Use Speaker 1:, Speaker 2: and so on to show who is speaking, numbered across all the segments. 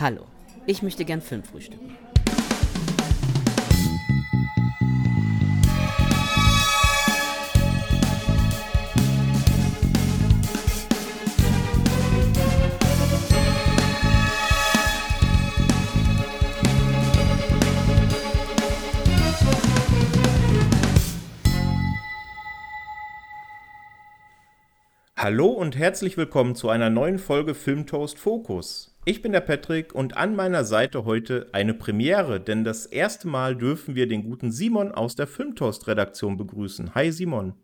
Speaker 1: Hallo, ich möchte gern Film frühstücken.
Speaker 2: Hallo und herzlich willkommen zu einer neuen Folge Filmtoast Focus. Ich bin der Patrick und an meiner Seite heute eine Premiere, denn das erste Mal dürfen wir den guten Simon aus der Filmtoast Redaktion begrüßen. Hi Simon.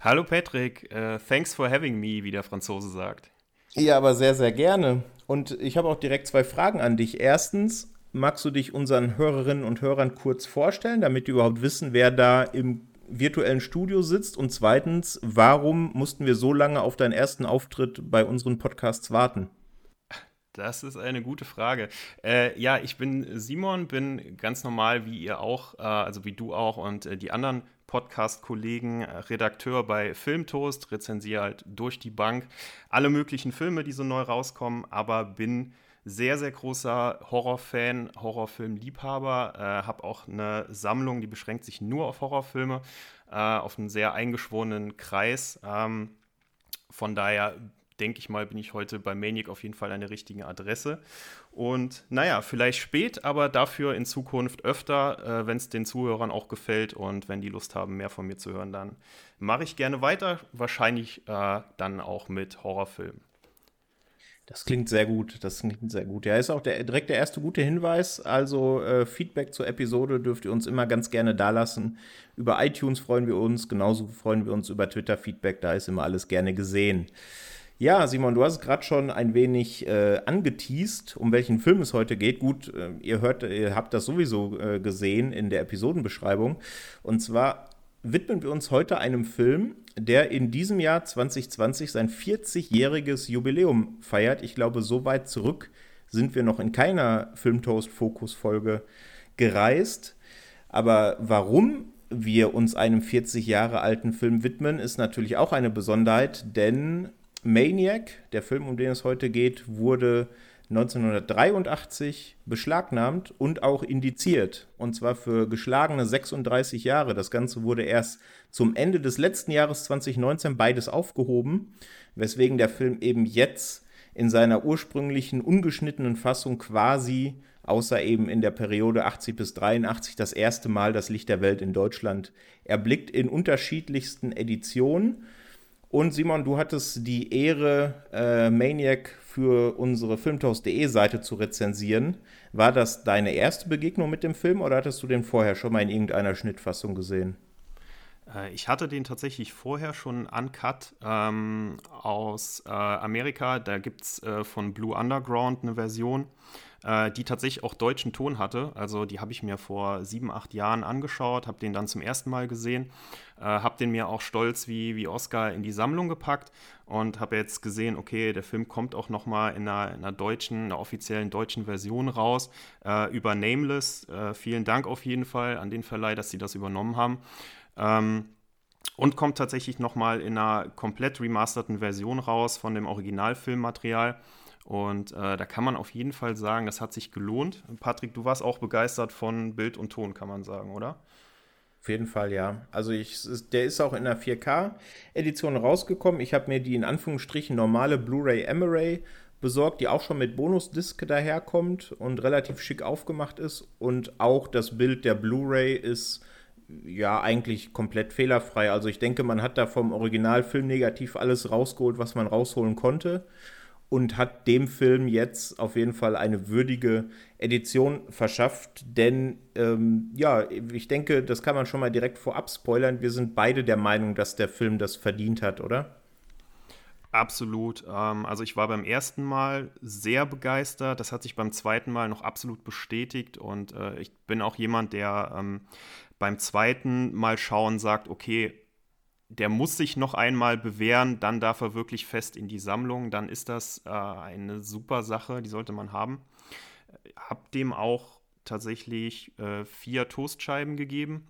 Speaker 3: Hallo Patrick, uh, thanks for having me, wie der Franzose sagt.
Speaker 2: Ja, aber sehr, sehr gerne. Und ich habe auch direkt zwei Fragen an dich. Erstens, magst du dich unseren Hörerinnen und Hörern kurz vorstellen, damit die überhaupt wissen, wer da im virtuellen Studio sitzt? Und zweitens, warum mussten wir so lange auf deinen ersten Auftritt bei unseren Podcasts warten?
Speaker 3: Das ist eine gute Frage. Äh, ja, ich bin Simon, bin ganz normal wie ihr auch, äh, also wie du auch und äh, die anderen Podcast-Kollegen, äh, Redakteur bei Filmtoast, rezensiere halt durch die Bank alle möglichen Filme, die so neu rauskommen, aber bin sehr, sehr großer Horrorfan, Horrorfilmliebhaber, äh, habe auch eine Sammlung, die beschränkt sich nur auf Horrorfilme, äh, auf einen sehr eingeschworenen Kreis. Ähm, von daher denke ich mal, bin ich heute bei Maniac auf jeden Fall eine richtige Adresse. Und naja, vielleicht spät, aber dafür in Zukunft öfter, äh, wenn es den Zuhörern auch gefällt und wenn die Lust haben, mehr von mir zu hören, dann mache ich gerne weiter. Wahrscheinlich äh, dann auch mit Horrorfilmen.
Speaker 2: Das klingt sehr gut. Das klingt sehr gut. Ja, ist auch der, direkt der erste gute Hinweis. Also äh, Feedback zur Episode dürft ihr uns immer ganz gerne dalassen. Über iTunes freuen wir uns. Genauso freuen wir uns über Twitter-Feedback. Da ist immer alles gerne gesehen. Ja, Simon, du hast gerade schon ein wenig äh, angeteased, um welchen Film es heute geht. Gut, äh, ihr hört, ihr habt das sowieso äh, gesehen in der Episodenbeschreibung. Und zwar widmen wir uns heute einem Film, der in diesem Jahr 2020 sein 40-jähriges Jubiläum feiert. Ich glaube, so weit zurück sind wir noch in keiner Filmtoast-Fokus-Folge gereist. Aber warum wir uns einem 40 Jahre alten Film widmen, ist natürlich auch eine Besonderheit, denn Maniac, der Film, um den es heute geht, wurde 1983 beschlagnahmt und auch indiziert. Und zwar für geschlagene 36 Jahre. Das Ganze wurde erst zum Ende des letzten Jahres 2019 beides aufgehoben, weswegen der Film eben jetzt in seiner ursprünglichen ungeschnittenen Fassung quasi, außer eben in der Periode 80 bis 83, das erste Mal das Licht der Welt in Deutschland erblickt in unterschiedlichsten Editionen. Und Simon, du hattest die Ehre, äh, Maniac für unsere Filmtoast.de Seite zu rezensieren. War das deine erste Begegnung mit dem Film oder hattest du den vorher schon mal in irgendeiner Schnittfassung gesehen?
Speaker 3: Äh, ich hatte den tatsächlich vorher schon uncut ähm, aus äh, Amerika. Da gibt es äh, von Blue Underground eine Version äh, die tatsächlich auch deutschen Ton hatte. Also die habe ich mir vor sieben, acht Jahren angeschaut, habe den dann zum ersten Mal gesehen, äh, habe den mir auch stolz wie, wie Oscar in die Sammlung gepackt und habe jetzt gesehen, okay, der Film kommt auch nochmal in einer, in einer deutschen, einer offiziellen deutschen Version raus äh, über Nameless. Äh, vielen Dank auf jeden Fall an den Verleih, dass sie das übernommen haben. Ähm, und kommt tatsächlich nochmal in einer komplett remasterten Version raus von dem Originalfilmmaterial. Und äh, da kann man auf jeden Fall sagen, das hat sich gelohnt. Patrick, du warst auch begeistert von Bild und Ton, kann man sagen, oder?
Speaker 2: Auf jeden Fall, ja. Also ich, der ist auch in der 4K-Edition rausgekommen. Ich habe mir die in Anführungsstrichen normale Blu-ray Emery besorgt, die auch schon mit Bonusdisk daherkommt und relativ schick aufgemacht ist. Und auch das Bild der Blu-ray ist ja eigentlich komplett fehlerfrei. Also ich denke, man hat da vom Originalfilm negativ alles rausgeholt, was man rausholen konnte und hat dem Film jetzt auf jeden Fall eine würdige Edition verschafft. Denn ähm, ja, ich denke, das kann man schon mal direkt vorab spoilern. Wir sind beide der Meinung, dass der Film das verdient hat, oder?
Speaker 3: Absolut. Ähm, also ich war beim ersten Mal sehr begeistert. Das hat sich beim zweiten Mal noch absolut bestätigt. Und äh, ich bin auch jemand, der ähm, beim zweiten Mal schauen sagt, okay, der muss sich noch einmal bewähren, dann darf er wirklich fest in die Sammlung, dann ist das äh, eine super Sache, die sollte man haben. Hab dem auch tatsächlich äh, vier Toastscheiben gegeben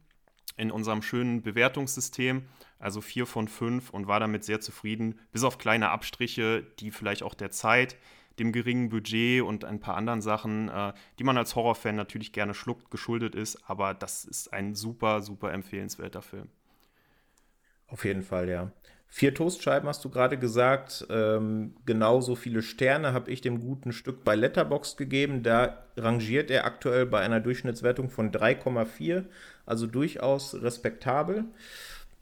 Speaker 3: in unserem schönen Bewertungssystem, also vier von fünf und war damit sehr zufrieden, bis auf kleine Abstriche, die vielleicht auch der Zeit dem geringen Budget und ein paar anderen Sachen, äh, die man als Horrorfan natürlich gerne schluckt, geschuldet ist. Aber das ist ein super, super empfehlenswerter Film.
Speaker 2: Auf jeden Fall, ja. Vier Toastscheiben hast du gerade gesagt. Ähm, genauso viele Sterne habe ich dem guten Stück bei Letterboxd gegeben. Da rangiert er aktuell bei einer Durchschnittswertung von 3,4, also durchaus respektabel.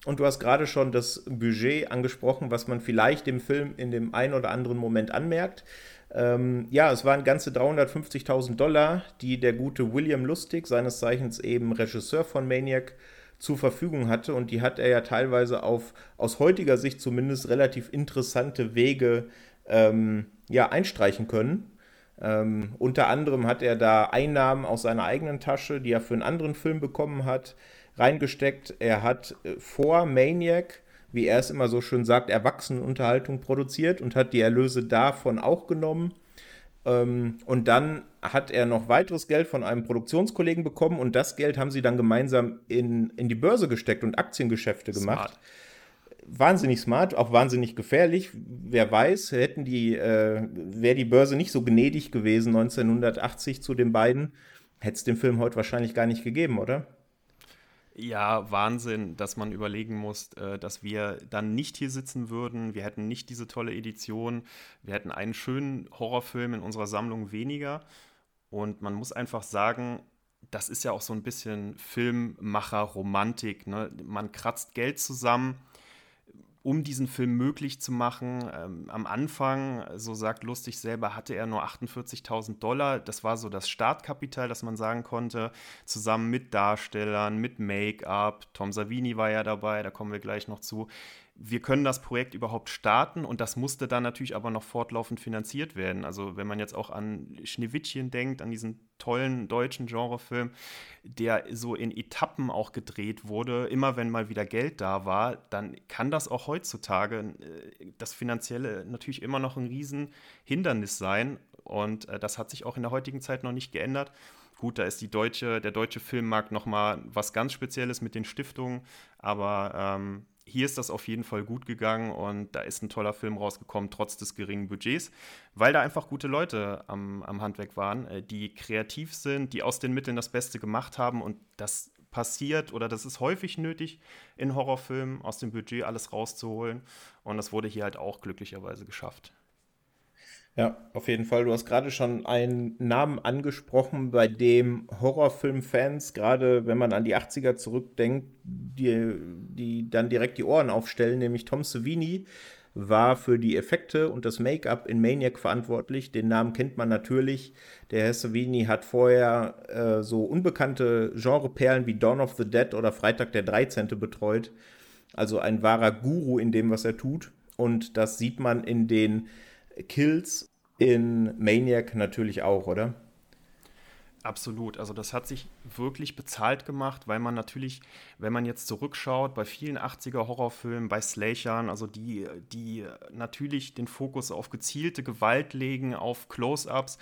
Speaker 2: Und du hast gerade schon das Budget angesprochen, was man vielleicht dem Film in dem einen oder anderen Moment anmerkt. Ähm, ja, es waren ganze 350.000 Dollar, die der gute William Lustig, seines Zeichens eben Regisseur von Maniac, zur Verfügung hatte. Und die hat er ja teilweise auf, aus heutiger Sicht zumindest, relativ interessante Wege ähm, ja, einstreichen können. Ähm, unter anderem hat er da Einnahmen aus seiner eigenen Tasche, die er für einen anderen Film bekommen hat, reingesteckt. Er hat äh, vor Maniac, wie er es immer so schön sagt, Erwachsenenunterhaltung produziert und hat die Erlöse davon auch genommen. Ähm, und dann hat er noch weiteres Geld von einem Produktionskollegen bekommen und das Geld haben sie dann gemeinsam in, in die Börse gesteckt und Aktiengeschäfte gemacht. Smart. Wahnsinnig smart, auch wahnsinnig gefährlich. Wer weiß, hätten die, äh, wäre die Börse nicht so gnädig gewesen 1980 zu den beiden, hätte es den Film heute wahrscheinlich gar nicht gegeben, oder?
Speaker 3: Ja, Wahnsinn, dass man überlegen muss, äh, dass wir dann nicht hier sitzen würden. Wir hätten nicht diese tolle Edition. Wir hätten einen schönen Horrorfilm in unserer Sammlung weniger. Und man muss einfach sagen, das ist ja auch so ein bisschen Filmmacher-Romantik. Ne? Man kratzt Geld zusammen um diesen Film möglich zu machen. Ähm, am Anfang, so sagt Lustig selber, hatte er nur 48.000 Dollar. Das war so das Startkapital, das man sagen konnte, zusammen mit Darstellern, mit Make-up. Tom Savini war ja dabei, da kommen wir gleich noch zu wir können das Projekt überhaupt starten und das musste dann natürlich aber noch fortlaufend finanziert werden. Also wenn man jetzt auch an Schneewittchen denkt, an diesen tollen deutschen Genrefilm, der so in Etappen auch gedreht wurde, immer wenn mal wieder Geld da war, dann kann das auch heutzutage äh, das Finanzielle natürlich immer noch ein Riesenhindernis sein. Und äh, das hat sich auch in der heutigen Zeit noch nicht geändert. Gut, da ist deutsche, der deutsche Filmmarkt nochmal was ganz Spezielles mit den Stiftungen, aber ähm, hier ist das auf jeden Fall gut gegangen und da ist ein toller Film rausgekommen, trotz des geringen Budgets, weil da einfach gute Leute am, am Handwerk waren, äh, die kreativ sind, die aus den Mitteln das Beste gemacht haben und das passiert oder das ist häufig nötig in Horrorfilmen, aus dem Budget alles rauszuholen und das wurde hier halt auch glücklicherweise geschafft.
Speaker 2: Ja, auf jeden Fall. Du hast gerade schon einen Namen angesprochen, bei dem Horrorfilmfans, gerade wenn man an die 80er zurückdenkt, die, die dann direkt die Ohren aufstellen, nämlich Tom Savini war für die Effekte und das Make-up in Maniac verantwortlich. Den Namen kennt man natürlich. Der Herr Savini hat vorher äh, so unbekannte Genreperlen wie Dawn of the Dead oder Freitag der 13. betreut. Also ein wahrer Guru in dem, was er tut. Und das sieht man in den Kills in Maniac natürlich auch, oder?
Speaker 3: Absolut. Also das hat sich wirklich bezahlt gemacht, weil man natürlich, wenn man jetzt zurückschaut, bei vielen 80er Horrorfilmen, bei Slashern, also die, die natürlich den Fokus auf gezielte Gewalt legen, auf Close-ups,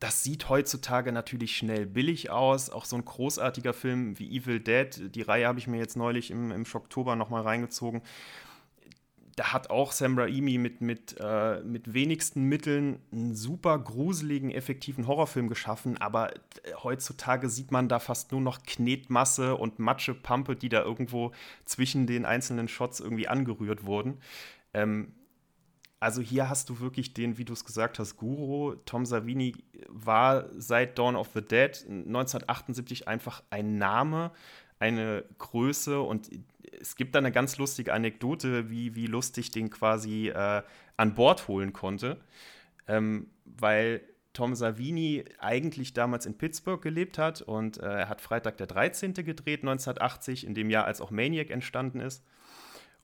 Speaker 3: das sieht heutzutage natürlich schnell billig aus. Auch so ein großartiger Film wie Evil Dead, die Reihe habe ich mir jetzt neulich im, im Oktober nochmal reingezogen da hat auch Sam Raimi mit, mit, äh, mit wenigsten Mitteln einen super gruseligen, effektiven Horrorfilm geschaffen, aber äh, heutzutage sieht man da fast nur noch Knetmasse und Matschepampe, die da irgendwo zwischen den einzelnen Shots irgendwie angerührt wurden. Ähm, also hier hast du wirklich den, wie du es gesagt hast, Guru. Tom Savini war seit Dawn of the Dead 1978 einfach ein Name, eine Größe und es gibt da eine ganz lustige Anekdote, wie, wie lustig den quasi äh, an Bord holen konnte, ähm, weil Tom Savini eigentlich damals in Pittsburgh gelebt hat und äh, er hat Freitag der 13. gedreht, 1980, in dem Jahr, als auch Maniac entstanden ist.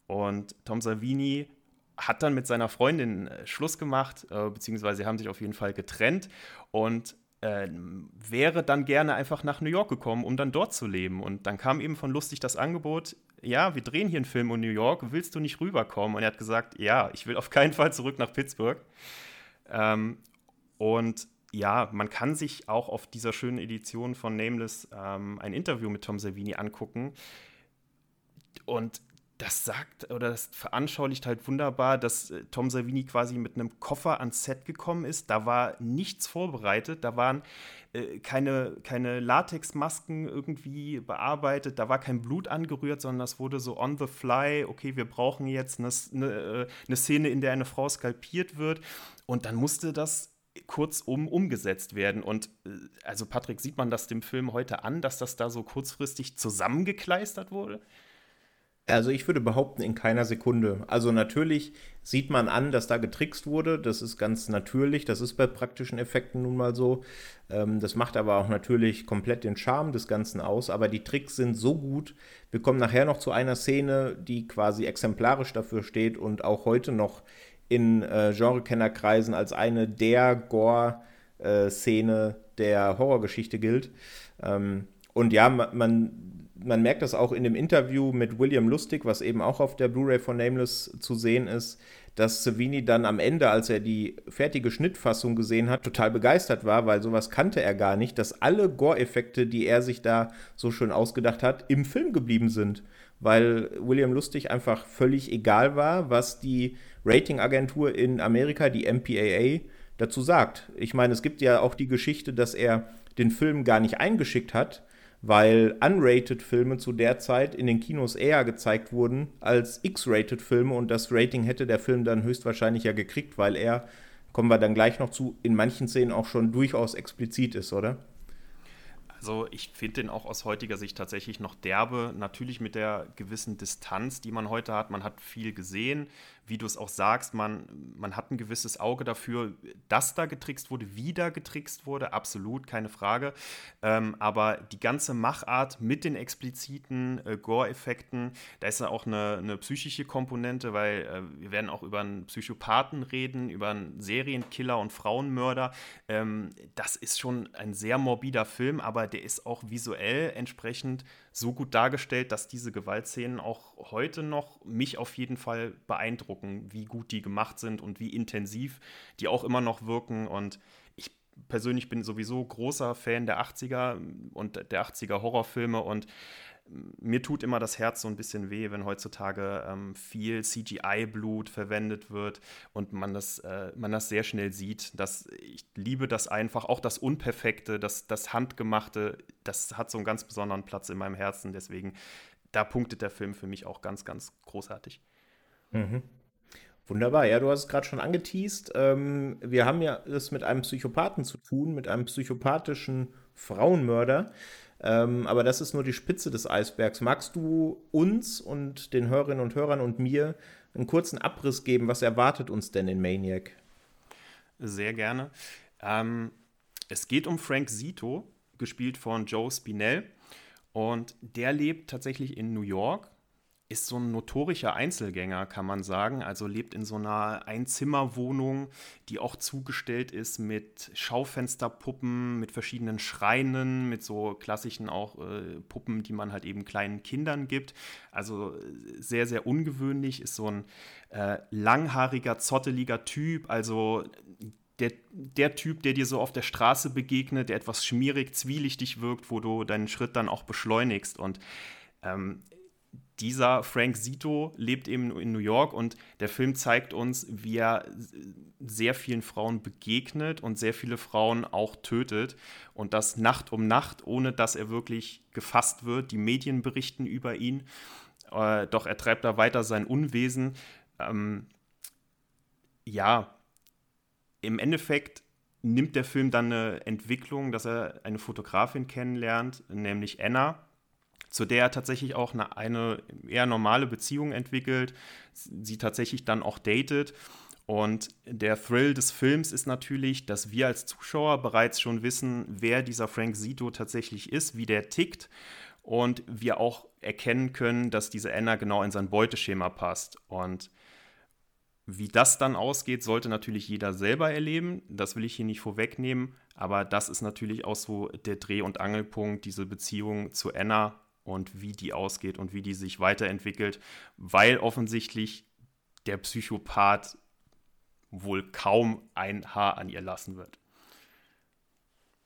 Speaker 3: Und Tom Savini hat dann mit seiner Freundin äh, Schluss gemacht, äh, beziehungsweise haben sich auf jeden Fall getrennt und äh, wäre dann gerne einfach nach New York gekommen, um dann dort zu leben. Und dann kam eben von Lustig das Angebot, ja, wir drehen hier einen Film in New York, willst du nicht rüberkommen? Und er hat gesagt, ja, ich will auf keinen Fall zurück nach Pittsburgh. Ähm, und ja, man kann sich auch auf dieser schönen Edition von Nameless ähm, ein Interview mit Tom Savini angucken. Und das sagt oder das veranschaulicht halt wunderbar, dass äh, Tom Savini quasi mit einem Koffer ans Set gekommen ist. Da war nichts vorbereitet, da waren äh, keine, keine Latexmasken irgendwie bearbeitet, da war kein Blut angerührt, sondern das wurde so on the fly, okay, wir brauchen jetzt eine, eine, äh, eine Szene, in der eine Frau skalpiert wird. Und dann musste das kurzum umgesetzt werden. Und äh, also Patrick, sieht man das dem Film heute an, dass das da so kurzfristig zusammengekleistert wurde?
Speaker 2: Also ich würde behaupten, in keiner Sekunde. Also natürlich sieht man an, dass da getrickst wurde. Das ist ganz natürlich. Das ist bei praktischen Effekten nun mal so. Ähm, das macht aber auch natürlich komplett den Charme des Ganzen aus. Aber die Tricks sind so gut. Wir kommen nachher noch zu einer Szene, die quasi exemplarisch dafür steht und auch heute noch in äh, Genrekennerkreisen als eine der Gore-Szene äh, der Horrorgeschichte gilt. Ähm, und ja, man man merkt das auch in dem Interview mit William Lustig, was eben auch auf der Blu-ray von Nameless zu sehen ist, dass Savini dann am Ende, als er die fertige Schnittfassung gesehen hat, total begeistert war, weil sowas kannte er gar nicht, dass alle Gore-Effekte, die er sich da so schön ausgedacht hat, im Film geblieben sind. Weil William Lustig einfach völlig egal war, was die Ratingagentur in Amerika, die MPAA, dazu sagt. Ich meine, es gibt ja auch die Geschichte, dass er den Film gar nicht eingeschickt hat, weil unrated-Filme zu der Zeit in den Kinos eher gezeigt wurden als X-rated-Filme und das Rating hätte der Film dann höchstwahrscheinlich ja gekriegt, weil er, kommen wir dann gleich noch zu, in manchen Szenen auch schon durchaus explizit ist, oder?
Speaker 3: Also ich finde den auch aus heutiger Sicht tatsächlich noch derbe, natürlich mit der gewissen Distanz, die man heute hat. Man hat viel gesehen, wie du es auch sagst, man, man hat ein gewisses Auge dafür, dass da getrickst wurde, wie da getrickst wurde, absolut, keine Frage. Ähm, aber die ganze Machart mit den expliziten äh, Gore-Effekten, da ist ja auch eine, eine psychische Komponente, weil äh, wir werden auch über einen Psychopathen reden, über einen Serienkiller und Frauenmörder. Ähm, das ist schon ein sehr morbider Film, aber der ist auch visuell entsprechend so gut dargestellt, dass diese Gewaltszenen auch heute noch mich auf jeden Fall beeindrucken, wie gut die gemacht sind und wie intensiv die auch immer noch wirken. Und ich persönlich bin sowieso großer Fan der 80er und der 80er Horrorfilme und mir tut immer das Herz so ein bisschen weh, wenn heutzutage ähm, viel CGI-Blut verwendet wird und man das, äh, man das sehr schnell sieht. Das, ich liebe das einfach, auch das Unperfekte, das, das Handgemachte, das hat so einen ganz besonderen Platz in meinem Herzen. Deswegen, da punktet der Film für mich auch ganz, ganz großartig.
Speaker 2: Mhm. Wunderbar, ja, du hast es gerade schon angeteased. Ähm, wir haben ja es mit einem Psychopathen zu tun, mit einem psychopathischen Frauenmörder. Ähm, aber das ist nur die Spitze des Eisbergs. Magst du uns und den Hörerinnen und Hörern und mir einen kurzen Abriss geben? Was erwartet uns denn in Maniac?
Speaker 3: Sehr gerne. Ähm, es geht um Frank Zito, gespielt von Joe Spinell. Und der lebt tatsächlich in New York ist so ein notorischer Einzelgänger, kann man sagen. Also lebt in so einer Einzimmerwohnung, die auch zugestellt ist mit Schaufensterpuppen, mit verschiedenen Schreinen, mit so klassischen auch äh, Puppen, die man halt eben kleinen Kindern gibt. Also äh, sehr, sehr ungewöhnlich, ist so ein äh, langhaariger, zotteliger Typ, also der, der, Typ, der dir so auf der Straße begegnet, der etwas schmierig, zwielichtig wirkt, wo du deinen Schritt dann auch beschleunigst. Und ähm, dieser Frank Zito lebt eben in New York und der Film zeigt uns, wie er sehr vielen Frauen begegnet und sehr viele Frauen auch tötet und das Nacht um Nacht, ohne dass er wirklich gefasst wird. Die Medien berichten über ihn, äh, doch er treibt da weiter sein Unwesen. Ähm, ja, im Endeffekt nimmt der Film dann eine Entwicklung, dass er eine Fotografin kennenlernt, nämlich Anna zu der er tatsächlich auch eine, eine eher normale Beziehung entwickelt, sie tatsächlich dann auch datet. Und der Thrill des Films ist natürlich, dass wir als Zuschauer bereits schon wissen, wer dieser Frank Zito tatsächlich ist, wie der tickt und wir auch erkennen können, dass diese Anna genau in sein Beuteschema passt. Und wie das dann ausgeht, sollte natürlich jeder selber erleben. Das will ich hier nicht vorwegnehmen, aber das ist natürlich auch so der Dreh- und Angelpunkt, diese Beziehung zu Anna und wie die ausgeht und wie die sich weiterentwickelt, weil offensichtlich der Psychopath wohl kaum ein Haar an ihr lassen wird.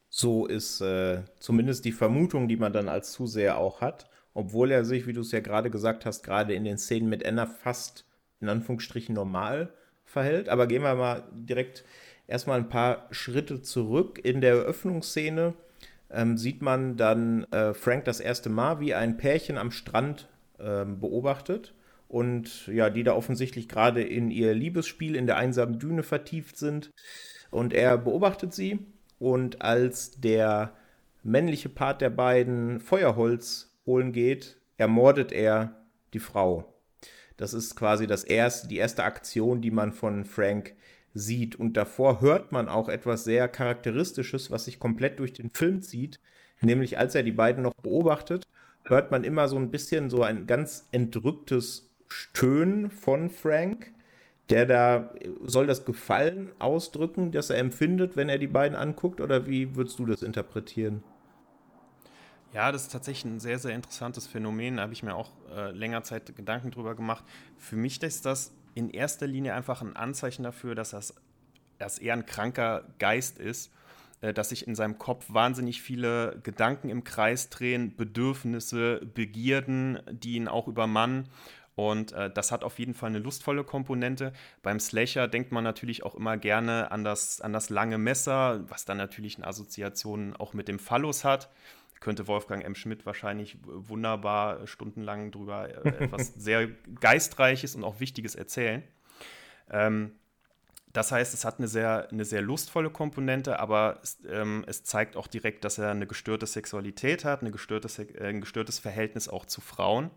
Speaker 2: So ist äh, zumindest die Vermutung, die man dann als Zuseher auch hat. obwohl er sich, wie du es ja gerade gesagt hast, gerade in den Szenen mit Anna fast in Anführungsstrichen normal verhält. Aber gehen wir mal direkt erstmal ein paar Schritte zurück. In der Eröffnungsszene ähm, sieht man dann äh, Frank das erste Mal, wie ein Pärchen am Strand ähm, beobachtet und ja, die da offensichtlich gerade in ihr Liebesspiel in der einsamen Düne vertieft sind. Und er beobachtet sie und als der männliche Part der beiden Feuerholz holen geht, ermordet er die Frau. Das ist quasi das erste, die erste Aktion, die man von Frank sieht. Und davor hört man auch etwas sehr Charakteristisches, was sich komplett durch den Film zieht. Nämlich als er die beiden noch beobachtet, hört man immer so ein bisschen so ein ganz entrücktes Stöhnen von Frank. Der da, soll das Gefallen ausdrücken, das er empfindet, wenn er die beiden anguckt? Oder wie würdest du das interpretieren?
Speaker 3: Ja, das ist tatsächlich ein sehr, sehr interessantes Phänomen. Da habe ich mir auch äh, länger Zeit Gedanken drüber gemacht. Für mich ist das in erster Linie einfach ein Anzeichen dafür, dass das dass er ein kranker Geist ist, äh, dass sich in seinem Kopf wahnsinnig viele Gedanken im Kreis drehen, Bedürfnisse, Begierden, die ihn auch übermannen. Und äh, das hat auf jeden Fall eine lustvolle Komponente. Beim Slasher denkt man natürlich auch immer gerne an das, an das lange Messer, was dann natürlich eine Assoziation auch mit dem Phallus hat könnte Wolfgang M. Schmidt wahrscheinlich wunderbar stundenlang drüber äh, etwas sehr Geistreiches und auch Wichtiges erzählen. Ähm, das heißt, es hat eine sehr, eine sehr lustvolle Komponente, aber es, ähm, es zeigt auch direkt, dass er eine gestörte Sexualität hat, eine gestörte, äh, ein gestörtes Verhältnis auch zu Frauen.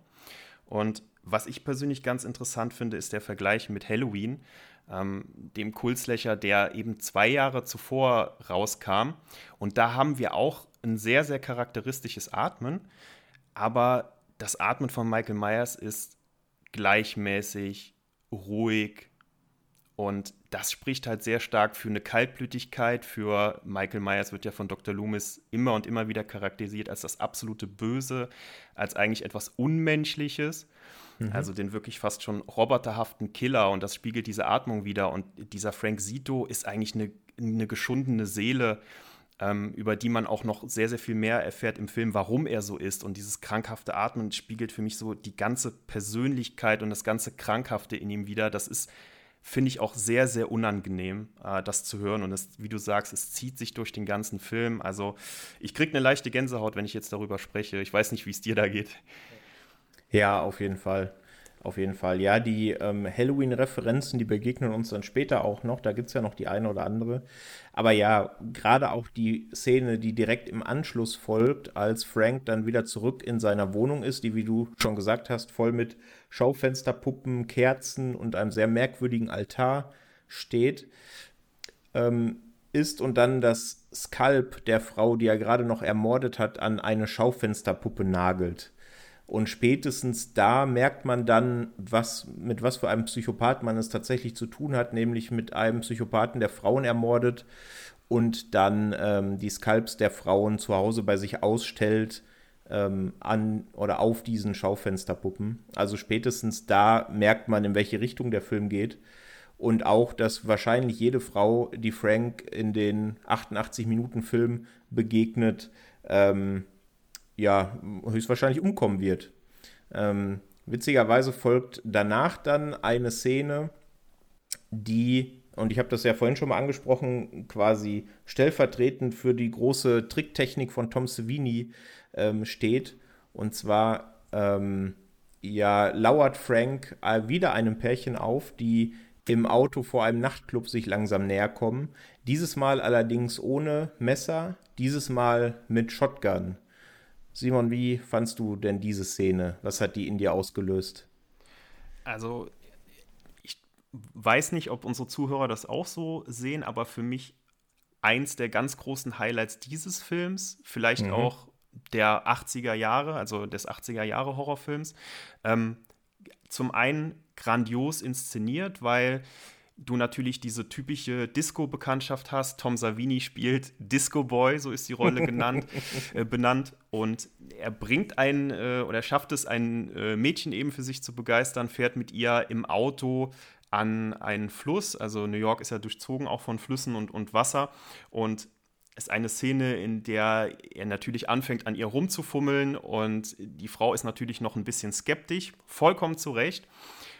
Speaker 3: Und was ich persönlich ganz interessant finde, ist der Vergleich mit Halloween, ähm, dem Kultslächer, der eben zwei Jahre zuvor rauskam. Und da haben wir auch ein sehr, sehr charakteristisches Atmen, aber das Atmen von Michael Myers ist gleichmäßig, ruhig und das spricht halt sehr stark für eine Kaltblütigkeit. Für Michael Myers wird ja von Dr. Loomis immer und immer wieder charakterisiert als das absolute Böse, als eigentlich etwas Unmenschliches. Mhm. Also den wirklich fast schon roboterhaften Killer und das spiegelt diese Atmung wieder. Und dieser Frank Zito ist eigentlich eine, eine geschundene Seele, ähm, über die man auch noch sehr, sehr viel mehr erfährt im Film, warum er so ist. Und dieses krankhafte Atmen spiegelt für mich so die ganze Persönlichkeit und das ganze Krankhafte in ihm wieder. Das ist, finde ich, auch sehr, sehr unangenehm, äh, das zu hören. Und es, wie du sagst, es zieht sich durch den ganzen Film. Also ich kriege eine leichte Gänsehaut, wenn ich jetzt darüber spreche. Ich weiß nicht, wie es dir da geht.
Speaker 2: Ja, auf jeden Fall. Auf jeden Fall. Ja, die ähm, Halloween-Referenzen, die begegnen uns dann später auch noch. Da gibt es ja noch die eine oder andere. Aber ja, gerade auch die Szene, die direkt im Anschluss folgt, als Frank dann wieder zurück in seiner Wohnung ist, die, wie du schon gesagt hast, voll mit Schaufensterpuppen, Kerzen und einem sehr merkwürdigen Altar steht, ähm, ist und dann das Skalp der Frau, die er gerade noch ermordet hat, an eine Schaufensterpuppe nagelt. Und spätestens da merkt man dann, was, mit was für einem Psychopath man es tatsächlich zu tun hat, nämlich mit einem Psychopathen, der Frauen ermordet und dann ähm, die Skalps der Frauen zu Hause bei sich ausstellt ähm, an oder auf diesen Schaufensterpuppen. Also spätestens da merkt man, in welche Richtung der Film geht. Und auch, dass wahrscheinlich jede Frau, die Frank in den 88 Minuten Film begegnet, ähm, ja, höchstwahrscheinlich umkommen wird. Ähm, witzigerweise folgt danach dann eine Szene, die, und ich habe das ja vorhin schon mal angesprochen, quasi stellvertretend für die große Tricktechnik von Tom Savini ähm, steht. Und zwar ähm, ja, lauert Frank äh, wieder einem Pärchen auf, die im Auto vor einem Nachtclub sich langsam näher kommen. Dieses Mal allerdings ohne Messer, dieses Mal mit Shotgun. Simon, wie fandst du denn diese Szene? Was hat die in dir ausgelöst?
Speaker 3: Also, ich weiß nicht, ob unsere Zuhörer das auch so sehen, aber für mich eins der ganz großen Highlights dieses Films, vielleicht mhm. auch der 80er Jahre, also des 80er Jahre Horrorfilms. Ähm, zum einen grandios inszeniert, weil du natürlich diese typische Disco-Bekanntschaft hast. Tom Savini spielt Disco Boy, so ist die Rolle genannt, äh, benannt. Und er bringt ein äh, oder schafft es, ein äh, Mädchen eben für sich zu begeistern, fährt mit ihr im Auto an einen Fluss. Also New York ist ja durchzogen auch von Flüssen und, und Wasser. Und ist eine Szene, in der er natürlich anfängt, an ihr rumzufummeln und die Frau ist natürlich noch ein bisschen skeptisch, vollkommen zu Recht,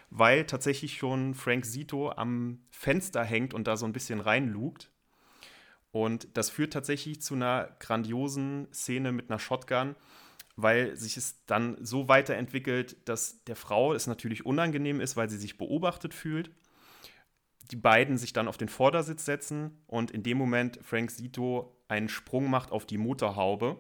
Speaker 3: weil tatsächlich schon Frank Zito am Fenster hängt und da so ein bisschen reinlugt. Und das führt tatsächlich zu einer grandiosen Szene mit einer Shotgun, weil sich es dann so weiterentwickelt, dass der Frau es natürlich unangenehm ist, weil sie sich beobachtet fühlt. Die beiden sich dann auf den Vordersitz setzen und in dem Moment Frank Sito einen Sprung macht auf die Motorhaube,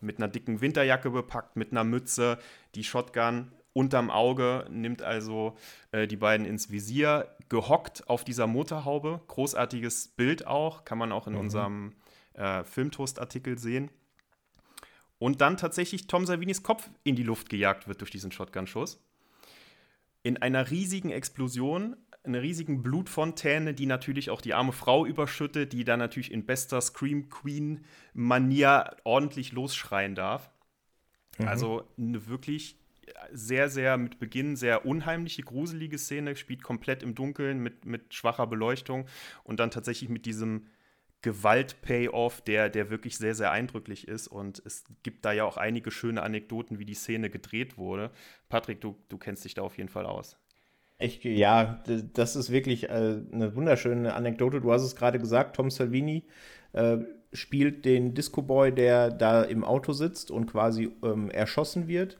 Speaker 3: mit einer dicken Winterjacke bepackt, mit einer Mütze, die Shotgun unterm Auge, nimmt also äh, die beiden ins Visier, gehockt auf dieser Motorhaube. Großartiges Bild auch, kann man auch in mhm. unserem äh, Filmtoast-Artikel sehen und dann tatsächlich Tom Savinis Kopf in die Luft gejagt wird durch diesen Shotgun-Schuss. In einer riesigen Explosion, einer riesigen Blutfontäne, die natürlich auch die arme Frau überschüttet, die dann natürlich in bester Scream Queen-Manier ordentlich losschreien darf. Mhm. Also eine wirklich sehr, sehr mit Beginn sehr unheimliche, gruselige Szene, spielt komplett im Dunkeln mit, mit schwacher Beleuchtung und dann tatsächlich mit diesem Gewalt-Payoff, der, der wirklich sehr, sehr eindrücklich ist. Und es gibt da ja auch einige schöne Anekdoten, wie die Szene gedreht wurde. Patrick, du, du kennst dich da auf jeden Fall aus.
Speaker 2: Ich, ja, das ist wirklich äh, eine wunderschöne Anekdote. Du hast es gerade gesagt, Tom Salvini äh, spielt den Disco-Boy, der da im Auto sitzt und quasi ähm, erschossen wird.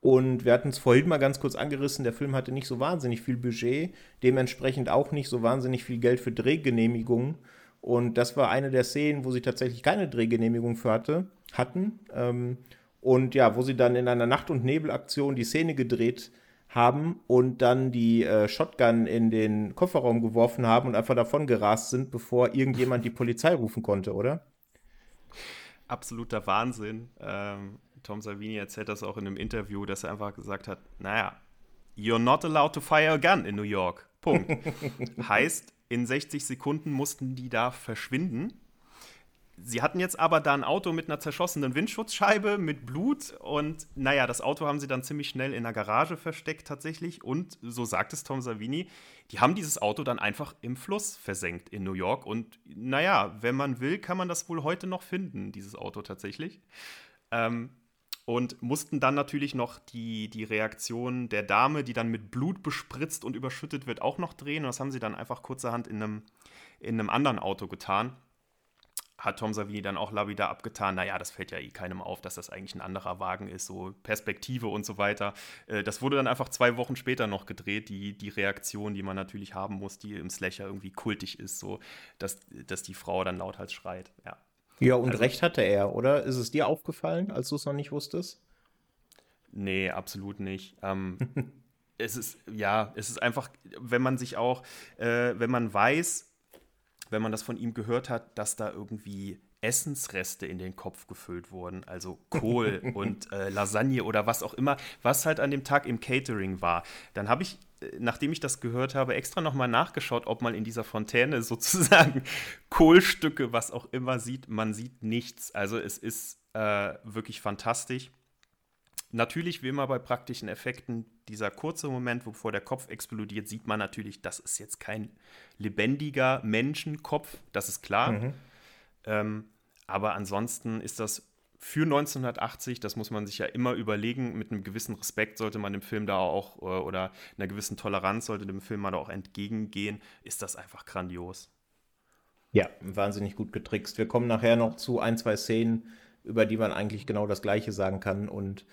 Speaker 2: Und wir hatten es vorhin mal ganz kurz angerissen, der Film hatte nicht so wahnsinnig viel Budget, dementsprechend auch nicht so wahnsinnig viel Geld für Drehgenehmigungen. Und das war eine der Szenen, wo sie tatsächlich keine Drehgenehmigung für hatte, hatten. Ähm, und ja, wo sie dann in einer Nacht- und Nebelaktion die Szene gedreht haben und dann die äh, Shotgun in den Kofferraum geworfen haben und einfach davon gerast sind, bevor irgendjemand die Polizei rufen konnte, oder?
Speaker 3: Absoluter Wahnsinn. Ähm, Tom Savini erzählt das auch in einem Interview, dass er einfach gesagt hat: Naja, you're not allowed to fire a gun in New York. Punkt. heißt, in 60 Sekunden mussten die da verschwinden. Sie hatten jetzt aber da ein Auto mit einer zerschossenen Windschutzscheibe, mit Blut und naja, das Auto haben sie dann ziemlich schnell in der Garage versteckt tatsächlich und so sagt es Tom Savini, die haben dieses Auto dann einfach im Fluss versenkt in New York und naja, wenn man will, kann man das wohl heute noch finden, dieses Auto tatsächlich. Ähm, und mussten dann natürlich noch die, die Reaktion der Dame, die dann mit Blut bespritzt und überschüttet wird, auch noch drehen. Und das haben sie dann einfach kurzerhand in einem, in einem anderen Auto getan. Hat Tom Savini dann auch Lavida abgetan, naja, das fällt ja eh keinem auf, dass das eigentlich ein anderer Wagen ist, so Perspektive und so weiter. Äh, das wurde dann einfach zwei Wochen später noch gedreht, die, die Reaktion, die man natürlich haben muss, die im Slasher irgendwie kultig ist, so dass, dass die Frau dann lauthals schreit, ja.
Speaker 2: Ja, und also, recht hatte er, oder? Ist es dir aufgefallen, als du es noch nicht wusstest?
Speaker 3: Nee, absolut nicht. Ähm, es ist, ja, es ist einfach, wenn man sich auch, äh, wenn man weiß, wenn man das von ihm gehört hat, dass da irgendwie Essensreste in den Kopf gefüllt wurden, also Kohl und äh, Lasagne oder was auch immer, was halt an dem Tag im Catering war. Dann habe ich, nachdem ich das gehört habe, extra nochmal nachgeschaut, ob man in dieser Fontäne sozusagen Kohlstücke, was auch immer sieht. Man sieht nichts. Also es ist äh, wirklich fantastisch. Natürlich, wie immer bei praktischen Effekten, dieser kurze Moment, bevor der Kopf explodiert, sieht man natürlich, das ist jetzt kein lebendiger Menschenkopf, das ist klar. Mhm. Ähm, aber ansonsten ist das für 1980, das muss man sich ja immer überlegen, mit einem gewissen Respekt sollte man dem Film da auch äh, oder einer gewissen Toleranz sollte dem Film mal da auch entgegengehen, ist das einfach grandios.
Speaker 2: Ja, wahnsinnig gut getrickst. Wir kommen nachher noch zu ein, zwei Szenen, über die man eigentlich genau das Gleiche sagen kann. Und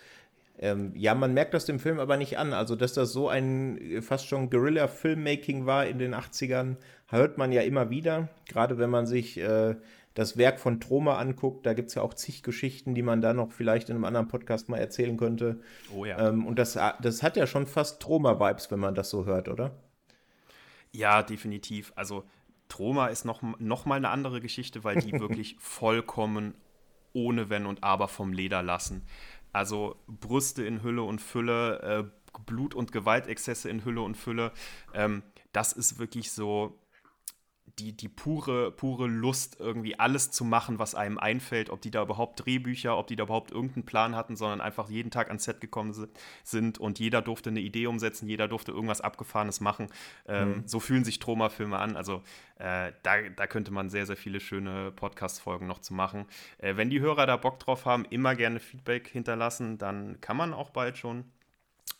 Speaker 2: ähm, ja, man merkt das dem Film aber nicht an. Also, dass das so ein äh, fast schon Guerilla-Filmmaking war in den 80ern, hört man ja immer wieder. Gerade wenn man sich äh, das Werk von Troma anguckt, da gibt es ja auch zig Geschichten, die man da noch vielleicht in einem anderen Podcast mal erzählen könnte. Oh ja. Ähm, und das, das hat ja schon fast Troma-Vibes, wenn man das so hört, oder?
Speaker 3: Ja, definitiv. Also Troma ist noch, noch mal eine andere Geschichte, weil die wirklich vollkommen ohne Wenn und Aber vom Leder lassen. Also Brüste in Hülle und Fülle, äh, Blut- und Gewaltexzesse in Hülle und Fülle. Ähm, das ist wirklich so die, die pure, pure Lust, irgendwie alles zu machen, was einem einfällt, ob die da überhaupt Drehbücher, ob die da überhaupt irgendeinen Plan hatten, sondern einfach jeden Tag ans Set gekommen sind und jeder durfte eine Idee umsetzen, jeder durfte irgendwas Abgefahrenes machen. Ähm, mhm. So fühlen sich Troma-Filme an. Also äh, da, da könnte man sehr, sehr viele schöne Podcast-Folgen noch zu machen. Äh, wenn die Hörer da Bock drauf haben, immer gerne Feedback hinterlassen, dann kann man auch bald schon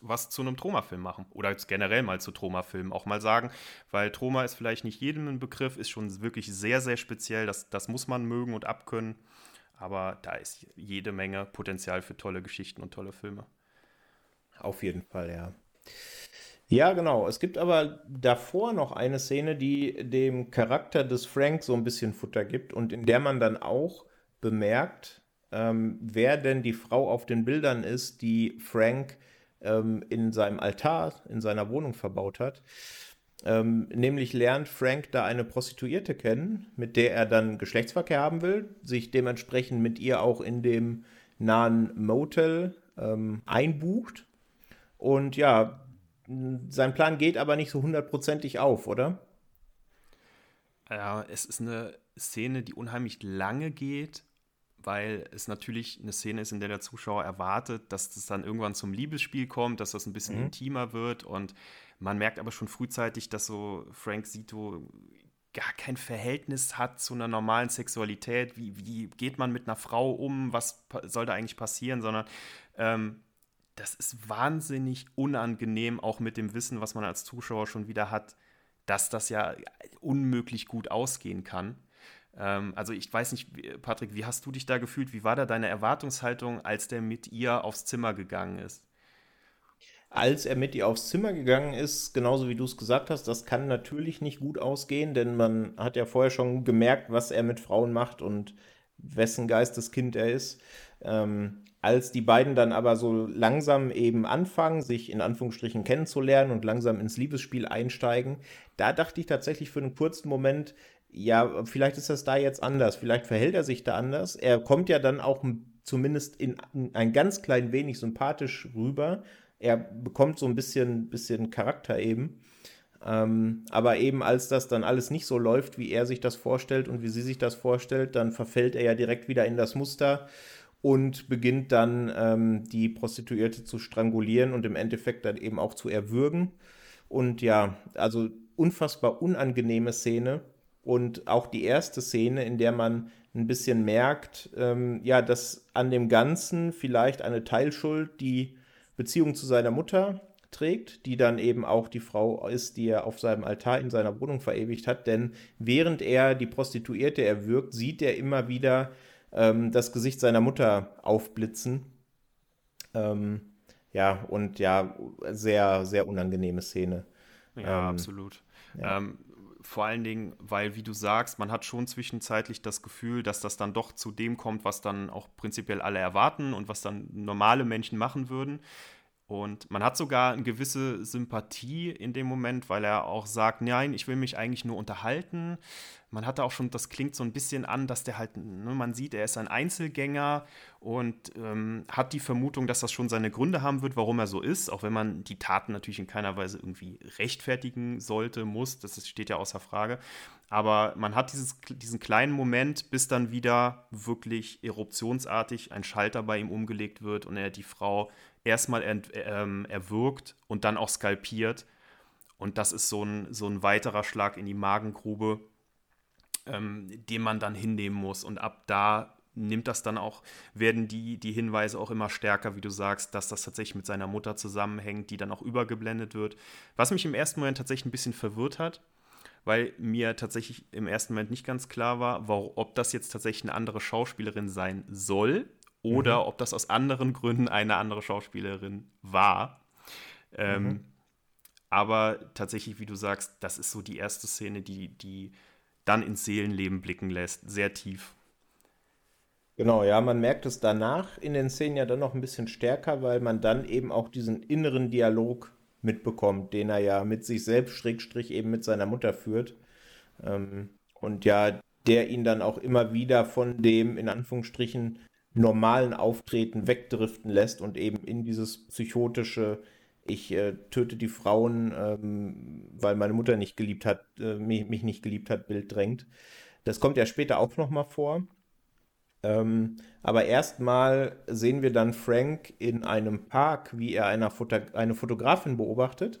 Speaker 3: was zu einem Troma-Film machen. Oder generell mal zu Troma-Filmen auch mal sagen, weil Troma ist vielleicht nicht jedem ein Begriff, ist schon wirklich sehr, sehr speziell. Das, das muss man mögen und abkönnen. Aber da ist jede Menge Potenzial für tolle Geschichten und tolle Filme.
Speaker 2: Auf jeden Fall, ja. Ja, genau. Es gibt aber davor noch eine Szene, die dem Charakter des Frank so ein bisschen Futter gibt und in der man dann auch bemerkt, ähm, wer denn die Frau auf den Bildern ist, die Frank ähm, in seinem Altar, in seiner Wohnung verbaut hat. Ähm, nämlich lernt Frank da eine Prostituierte kennen, mit der er dann Geschlechtsverkehr haben will, sich dementsprechend mit ihr auch in dem nahen Motel ähm, einbucht. Und ja, sein Plan geht aber nicht so hundertprozentig auf, oder?
Speaker 3: Ja, es ist eine Szene, die unheimlich lange geht weil es natürlich eine Szene ist, in der der Zuschauer erwartet, dass das dann irgendwann zum Liebesspiel kommt, dass das ein bisschen mhm. intimer wird und man merkt aber schon frühzeitig, dass so Frank Sito gar kein Verhältnis hat zu einer normalen Sexualität. Wie, wie geht man mit einer Frau um? Was soll da eigentlich passieren? Sondern ähm, das ist wahnsinnig unangenehm, auch mit dem Wissen, was man als Zuschauer schon wieder hat, dass das ja unmöglich gut ausgehen kann. Ähm, also ich weiß nicht, Patrick, wie hast du dich da gefühlt? Wie war da deine Erwartungshaltung, als der mit ihr aufs Zimmer gegangen ist?
Speaker 2: Als er mit ihr aufs Zimmer gegangen ist, genauso wie du es gesagt hast, das kann natürlich nicht gut ausgehen, denn man hat ja vorher schon gemerkt, was er mit Frauen macht und wessen Geisteskind er ist. Ähm, als die beiden dann aber so langsam eben anfangen, sich in Anführungsstrichen kennenzulernen und langsam ins Liebesspiel einsteigen, da dachte ich tatsächlich für einen kurzen Moment, ja, vielleicht ist das da jetzt anders, vielleicht verhält er sich da anders. Er kommt ja dann auch zumindest in, ein ganz klein wenig sympathisch rüber. Er bekommt so ein bisschen, bisschen Charakter eben. Ähm, aber eben als das dann alles nicht so läuft, wie er sich das vorstellt und wie sie sich das vorstellt, dann verfällt er ja direkt wieder in das Muster und beginnt dann ähm, die Prostituierte zu strangulieren und im Endeffekt dann eben auch zu erwürgen. Und ja, also unfassbar unangenehme Szene und auch die erste Szene, in der man ein bisschen merkt, ähm, ja, dass an dem Ganzen vielleicht eine Teilschuld die Beziehung zu seiner Mutter trägt, die dann eben auch die Frau ist, die er auf seinem Altar in seiner Wohnung verewigt hat. Denn während er die Prostituierte erwürgt, sieht er immer wieder ähm, das Gesicht seiner Mutter aufblitzen. Ähm, ja, und ja, sehr, sehr unangenehme Szene.
Speaker 3: Ja, ähm, absolut. Ja. Ähm, vor allen Dingen, weil, wie du sagst, man hat schon zwischenzeitlich das Gefühl, dass das dann doch zu dem kommt, was dann auch prinzipiell alle erwarten und was dann normale Menschen machen würden. Und man hat sogar eine gewisse Sympathie in dem Moment, weil er auch sagt, nein, ich will mich eigentlich nur unterhalten. Man hatte auch schon, das klingt so ein bisschen an, dass der halt, ne, man sieht, er ist ein Einzelgänger und ähm, hat die Vermutung, dass das schon seine Gründe haben wird, warum er so ist, auch wenn man die Taten natürlich in keiner Weise irgendwie rechtfertigen sollte, muss, das steht ja außer Frage. Aber man hat dieses, diesen kleinen Moment, bis dann wieder wirklich eruptionsartig ein Schalter bei ihm umgelegt wird und er die Frau erstmal ent, ähm, erwürgt und dann auch skalpiert. Und das ist so ein, so ein weiterer Schlag in die Magengrube, ähm, den man dann hinnehmen muss. Und ab da nimmt das dann auch, werden die, die Hinweise auch immer stärker, wie du sagst, dass das tatsächlich mit seiner Mutter zusammenhängt, die dann auch übergeblendet wird. Was mich im ersten Moment tatsächlich ein bisschen verwirrt hat, weil mir tatsächlich im ersten Moment nicht ganz klar war, ob das jetzt tatsächlich eine andere Schauspielerin sein soll oder mhm. ob das aus anderen Gründen eine andere Schauspielerin war. Ähm, mhm. Aber tatsächlich, wie du sagst, das ist so die erste Szene, die, die dann ins Seelenleben blicken lässt, sehr tief.
Speaker 2: Genau, ja, man merkt es danach in den Szenen ja dann noch ein bisschen stärker, weil man dann eben auch diesen inneren Dialog mitbekommt, den er ja mit sich selbst, Schrägstrich, eben mit seiner Mutter führt. Ähm, und ja, der ihn dann auch immer wieder von dem, in Anführungsstrichen, normalen Auftreten wegdriften lässt und eben in dieses psychotische, ich äh, töte die Frauen, ähm, weil meine Mutter nicht geliebt hat, äh, mich, mich, nicht geliebt hat, Bild drängt. Das kommt ja später auch nochmal vor. Ähm, aber erstmal sehen wir dann Frank in einem Park, wie er eine, Foto eine Fotografin beobachtet,